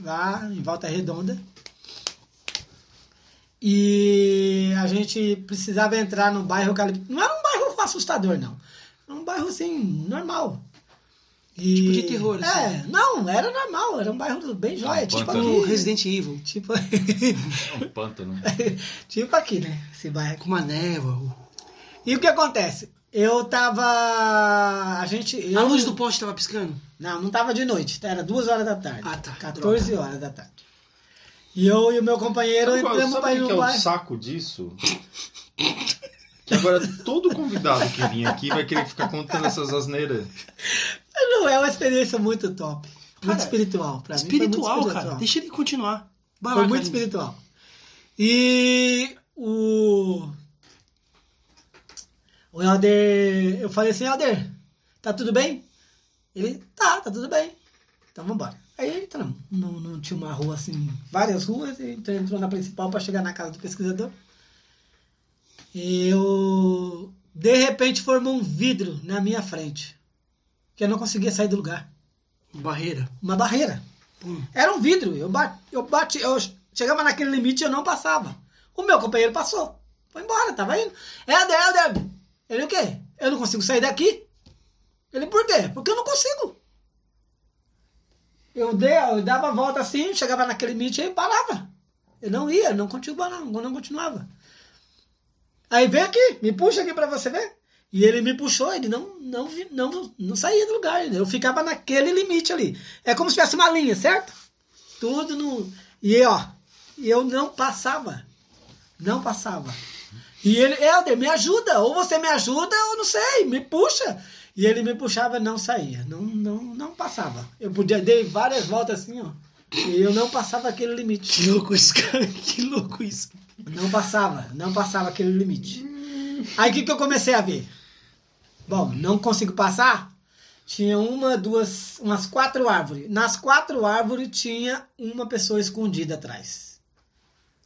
lá em Volta Redonda. E a gente precisava entrar no bairro. Não era um bairro assustador, não. Era um bairro assim, normal. E- Tipo de terror, assim. É, não, era normal, era um bairro bem jóia, Um tipo pântano. aqui. Resident Evil. Tipo, É um pântano. tipo aqui, né? Esse bairro Com uma névoa. E o que acontece? Eu tava. A gente. Eu... A luz do poste tava piscando? Não, não tava de noite, era duas horas da tarde. Ah, tá. 14 horas da tarde. E eu e o meu companheiro Sabe, qual- entramos sabe pra ir o que no que é o saco disso? Que agora todo convidado que vir aqui vai querer ficar contando essas asneiras. Não é uma experiência muito top. Muito Cara, espiritual. Pra mim Espiritual, foi muito cara. Deixa ele continuar. Vai Foi lá, muito Carlinhos. espiritual. E o. O Helder. Eu falei assim, Helder, tá tudo bem? Ele, tá, tá tudo bem. Então vambora. Aí entramos. Não, não tinha uma rua assim, várias ruas, e entrou, entrou na principal para chegar na casa do pesquisador. Eu. De repente formou um vidro na minha frente. Que eu não conseguia sair do lugar. Barreira. Uma barreira. Hum. Era um vidro. Eu bati, eu bati, eu chegava naquele limite e eu não passava. O meu companheiro passou. Foi embora, tava indo. Helder, Helder. Ele o quê? Eu não consigo sair daqui. Ele, por quê? Porque eu não consigo. Eu, dei, eu dava a volta assim, chegava naquele limite e parava. Eu não ia, não continuava, não, continuava. Aí vem aqui, me puxa aqui pra você ver. E ele me puxou, ele não, não, não, não saía do lugar. Eu ficava naquele limite ali. É como se tivesse uma linha, certo? Tudo no. E ó, eu não passava. Não passava. E ele, Helder, me ajuda. Ou você me ajuda, ou não sei, me puxa. E ele me puxava e não saía. Não, não, não passava. Eu podia, dei várias voltas assim, ó. E eu não passava aquele limite. Que louco isso, cara. Que louco isso. Não passava, não passava aquele limite. Aí o que, que eu comecei a ver? Bom, não consigo passar. Tinha uma, duas, umas quatro árvores. Nas quatro árvores tinha uma pessoa escondida atrás.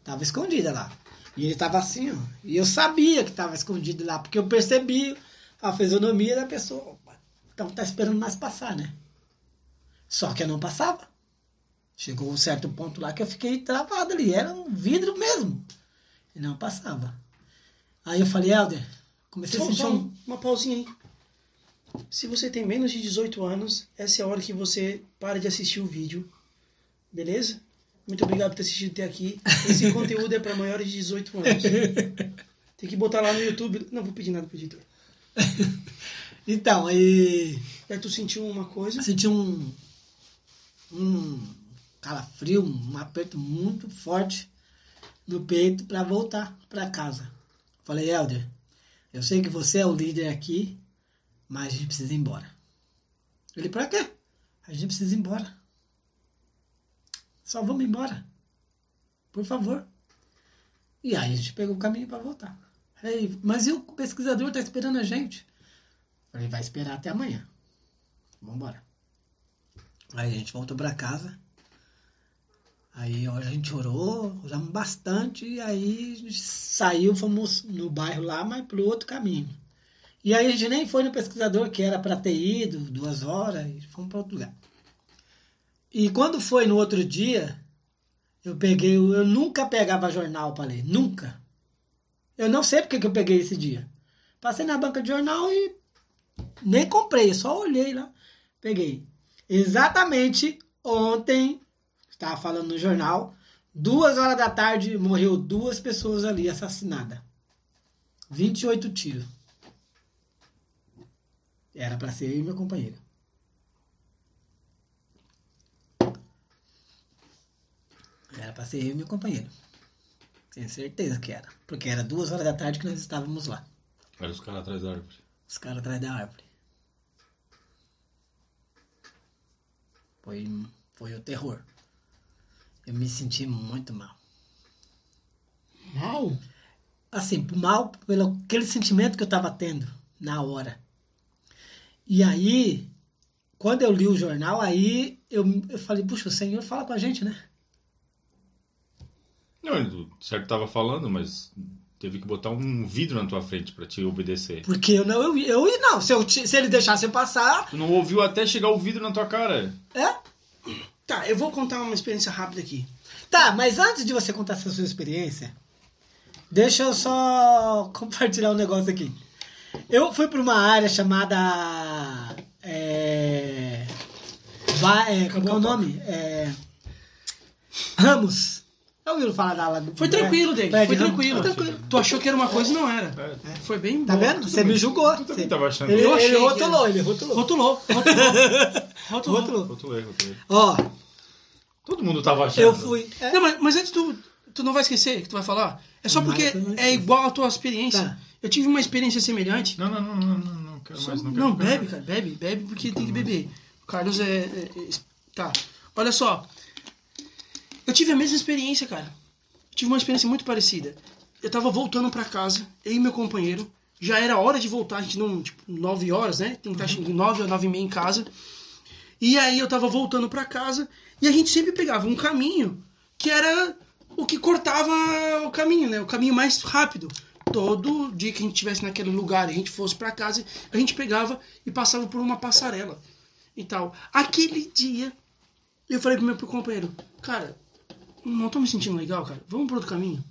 Tava escondida lá. E ele tava assim, ó. E eu sabia que tava escondido lá, porque eu percebi a fisionomia da pessoa. Então tá esperando mais passar, né? Só que eu não passava. Chegou um certo ponto lá que eu fiquei travado ali. Era um vidro mesmo. E não passava. Aí eu falei, Helder, comecei a sentir só um. uma pausinha aí. Se você tem menos de 18 anos, essa é a hora que você para de assistir o vídeo. Beleza? Muito obrigado por ter assistido até aqui. Esse conteúdo é para maiores de 18 anos. Tem que botar lá no YouTube. Não vou pedir nada pro editor. Então, aí Aí tu sentiu uma coisa. senti um, um calafrio, um aperto muito forte no peito para voltar para casa. Falei, Helder, eu sei que você é o líder aqui, mas a gente precisa ir embora. Ele, pra quê? A gente precisa ir embora. Só vamos embora. Por favor. E aí a gente pegou o caminho para voltar. Aí, mas e o pesquisador tá esperando a gente? Falei, vai esperar até amanhã. Vambora. Aí a gente voltou pra casa. Aí a gente orou, oramos bastante, e aí a gente saiu, fomos no bairro lá, mas pro outro caminho. E aí a gente nem foi no pesquisador, que era para ter ido, duas horas, e fomos para outro lugar. E quando foi no outro dia, eu peguei, eu nunca pegava jornal para ler, nunca. Eu não sei porque que eu peguei esse dia. Passei na banca de jornal e nem comprei, só olhei lá, peguei. Exatamente ontem, estava falando no jornal, duas horas da tarde morreu duas pessoas ali assassinadas. 28 tiros. Era para ser eu e meu companheiro. Era para ser eu e meu companheiro. Tenho certeza que era. Porque era duas horas da tarde que nós estávamos lá. Olha os caras atrás da árvore. Os caras atrás da árvore. Foi, foi o terror. Eu me senti muito mal. Mal? Assim, mal pelo aquele sentimento que eu tava tendo na hora. E aí, quando eu li o jornal, aí eu, eu falei, puxa, o Senhor fala com a gente, né? Não, ele certo tava falando, mas teve que botar um vidro na tua frente pra te obedecer. Porque eu não, eu, eu não. Se, eu, se ele deixasse eu passar, Tu não ouviu até chegar o vidro na tua cara. é? Tá, eu vou contar uma experiência rápida aqui. Tá, mas antes de você contar essa sua experiência, deixa eu só compartilhar um negócio aqui. Eu fui para uma área chamada. É, va- é, como é o nome? É, Ramos. Já ouviram falar da Lagoa? Foi tranquilo, David. Prédio Foi tranquilo. Foi tranquilo. Tu achou que era uma coisa e não era. É. Foi bem Tá bom. vendo? Você me julgou. Tu também Você- tava achando. Ele, Eu achei ele rotulou, ele rotulou. Rotulou, rotulou. Rotulou. Rotulou. Rotulei, rotulei. Ó, Todo mundo tava achando. eu fui. é, Não, mas, mas antes tu, tu não vai esquecer que tu vai falar. É só porque eu é igual a tua experiência. Tá. Eu tive uma experiência semelhante. Não, não, não, não, não, não quero Só- mais, não não, quero bebe, cara, bebe, bebe porque tem que beber. O Carlos é, é- é- Tá. Olha só. Eu tive a mesma experiência, cara. Eu tive uma experiência muito parecida. Eu tava voltando pra casa, eu e meu companheiro. Já era hora de voltar, a gente não, tipo, 9 horas, né? Tem que estar de 9 a 9 e meia em casa. E aí eu tava voltando pra casa e a gente sempre pegava um caminho que era o que cortava o caminho, né? O caminho mais rápido. Todo dia que a gente estivesse naquele lugar, e a gente fosse pra casa, a gente pegava e passava por uma passarela e tal. Aquele dia, eu falei pro meu companheiro, cara, não tô me sentindo legal, cara. Vamos pro outro caminho.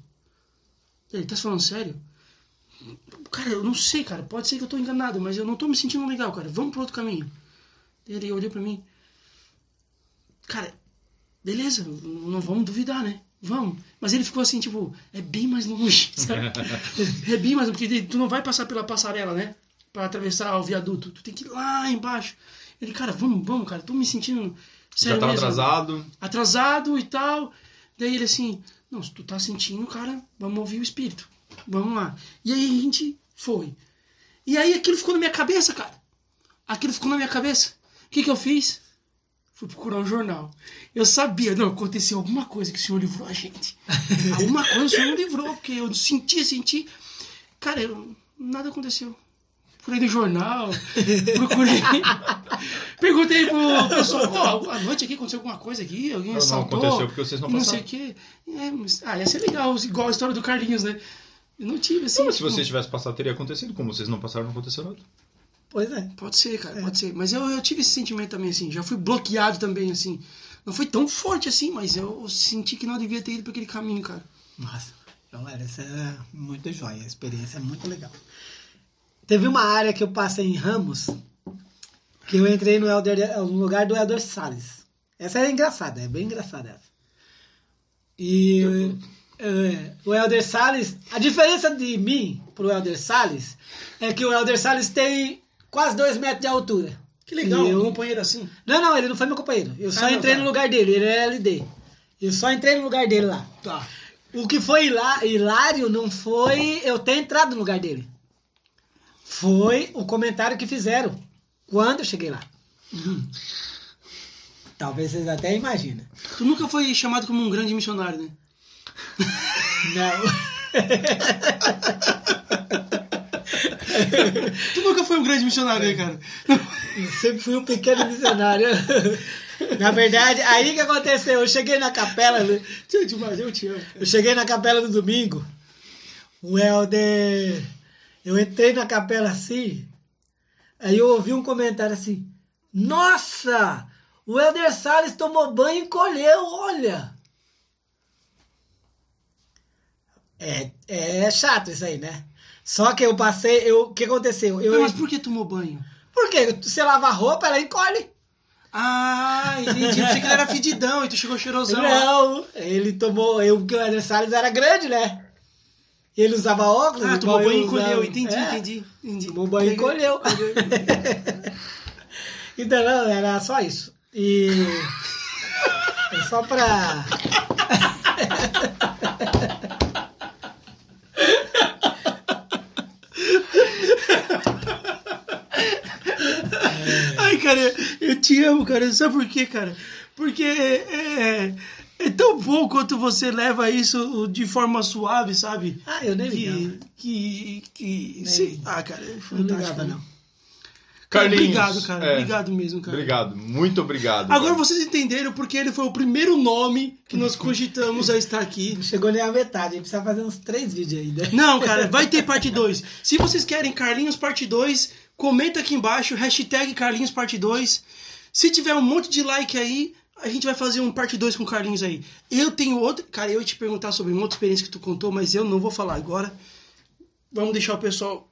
Ele, tá falando sério? Cara, eu não sei, cara. Pode ser que eu tô enganado, mas eu não tô me sentindo legal, cara. Vamos pro outro caminho. Ele olhou pra mim. Cara, beleza, não vamos duvidar, né? Vamos. Mas ele ficou assim, tipo, é bem mais longe, sabe? é bem mais longe, porque tu não vai passar pela passarela, né? Pra atravessar o viaduto. Tu tem que ir lá embaixo. Ele, cara, vamos, vamos, cara. Tô me sentindo. Já Sério tava mesmo atrasado. atrasado e tal. Daí ele assim, não, se tu tá sentindo, cara, vamos ouvir o espírito. Vamos lá. E aí a gente foi. E aí aquilo ficou na minha cabeça, cara. Aquilo ficou na minha cabeça. O que que eu fiz? Fui procurar um jornal. Eu sabia, não, aconteceu alguma coisa que o senhor livrou a gente. alguma coisa o senhor livrou, porque eu senti, senti. Cara, eu- nada aconteceu. Procurei no jornal, procurei. Perguntei pro pessoal, pô, à noite aqui aconteceu alguma coisa aqui? Alguém Não, não assaltou? aconteceu porque vocês não E não sei passaram. o quê. É, mas, ah, ia ser legal, igual a história do Carlinhos, né? Eu não tive assim. Não, mas se tipo, vocês tivessem passado, teria acontecido. Como vocês não passaram, não aconteceu nada. Pois é. Pode ser, cara, pode ser. Mas eu, eu tive esse sentimento também, assim. Já fui bloqueado também, assim. Não foi tão forte assim, mas eu senti que não devia ter ido por aquele caminho, cara. Nossa, galera, isso é muito jóia. A experiência é muito legal. Teve uma área que eu passei em Ramos, que eu entrei no, Elder, no lugar do Elder Salles. Essa é engraçada, é bem engraçada essa. E é, o Elder Salles, a diferença de mim pro Elder Salles é que o Elder Salles tem quase dois metros de altura. Que legal, E eu- um companheiro assim. Não, não, ele não foi meu companheiro. Eu só Ah, não, entrei tá. no lugar dele, ele era LD. Eu só entrei no lugar dele lá. Tá. O que foi hilá- hilário não foi eu ter entrado no lugar dele. Foi o comentário que fizeram quando eu cheguei lá. Talvez vocês até imaginem. Tu nunca foi chamado como um grande missionário, né? Não. Tu nunca foi um grande missionário, né, cara? Eu sempre fui um pequeno missionário. Na verdade, aí que aconteceu? Eu cheguei na capela. mas eu te amo. Eu cheguei na capela no domingo. O Helder. Eu entrei na capela assim. Aí eu ouvi um comentário assim: Nossa! O Helder Salles tomou banho e encolheu, olha! É, é chato isso aí, né? Só que eu passei. Eu, o que aconteceu? Eu, Mas por que tomou banho? Por quê? Você lava a roupa, ela encolhe. Ah, entendi. Eu pensei que ele era fedidão e tu chegou cheirosão. lá. Não, ele tomou. Eu, porque o Helder Salles era grande, né? Ele usava óculos. Ah, tomou banho e eu encolheu. Entendi, É. entendi, entendi. Tomou banho e encolheu. então, não, era só isso. E. É só pra. Ai, cara, eu te amo, cara. Sabe por quê, cara? Porque é, é, tão bom quanto você leva isso de forma suave, sabe? Ah, eu nem ligava. Que. que, que Nem ligava. ah, cara, é Não fantástico. ligava, não. Cara, Carlinhos, obrigado, cara. é. Obrigado mesmo, cara. Obrigado, muito obrigado. Agora cara. vocês entenderam porque ele foi o primeiro nome que nós cogitamos a estar aqui. Não chegou nem a metade. A gente precisa fazer uns três vídeos ainda. Não, cara, vai ter parte 2. Se vocês querem Carlinhos parte 2, comenta aqui embaixo, hashtag Carlinhos parte 2. Se tiver um monte de like aí, a gente vai fazer um parte 2 com o Carlinhos aí. Eu tenho outra. Cara, eu ia te perguntar sobre uma outra experiência que tu contou, mas eu não vou falar agora. Vamos deixar o pessoal.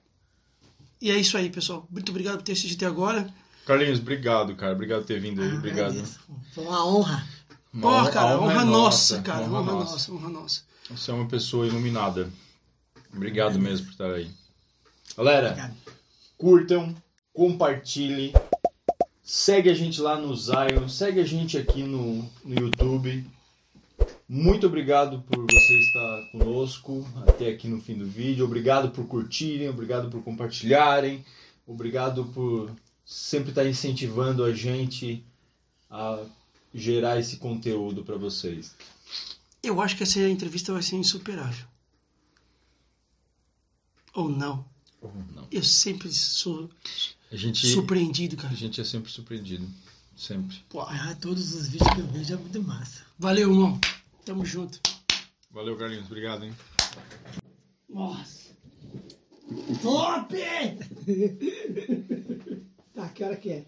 E é isso aí, pessoal. Muito obrigado por ter assistido até agora. Carlinhos, obrigado, cara. Obrigado por ter vindo aí. Ah, Obrigado. agradeço. Foi uma honra. Uma Porra, honra- cara, a honra, é nossa, cara. honra Honra, nossa. nossa, honra nossa. Você é uma pessoa iluminada. Obrigado mesmo por estar aí. Galera, Obrigado. curtam, compartilhem, segue a gente lá no Zion, segue a gente aqui no, no YouTube. Muito obrigado por você estar conosco até aqui no fim do vídeo. Obrigado por curtirem, obrigado por compartilharem, obrigado por sempre estar incentivando a gente a gerar esse conteúdo para vocês. Eu acho que essa entrevista vai ser insuperável. Ou não. Ou não. Eu sempre sou A gente, surpreendido, cara. a gente é sempre surpreendido. Sempre. Pô, Ah, todos os vídeos que eu vejo é muito massa. Valeu, irmão. Tamo junto. Valeu, Carlinhos. Obrigado, hein? Nossa. Top! tá, que hora que é?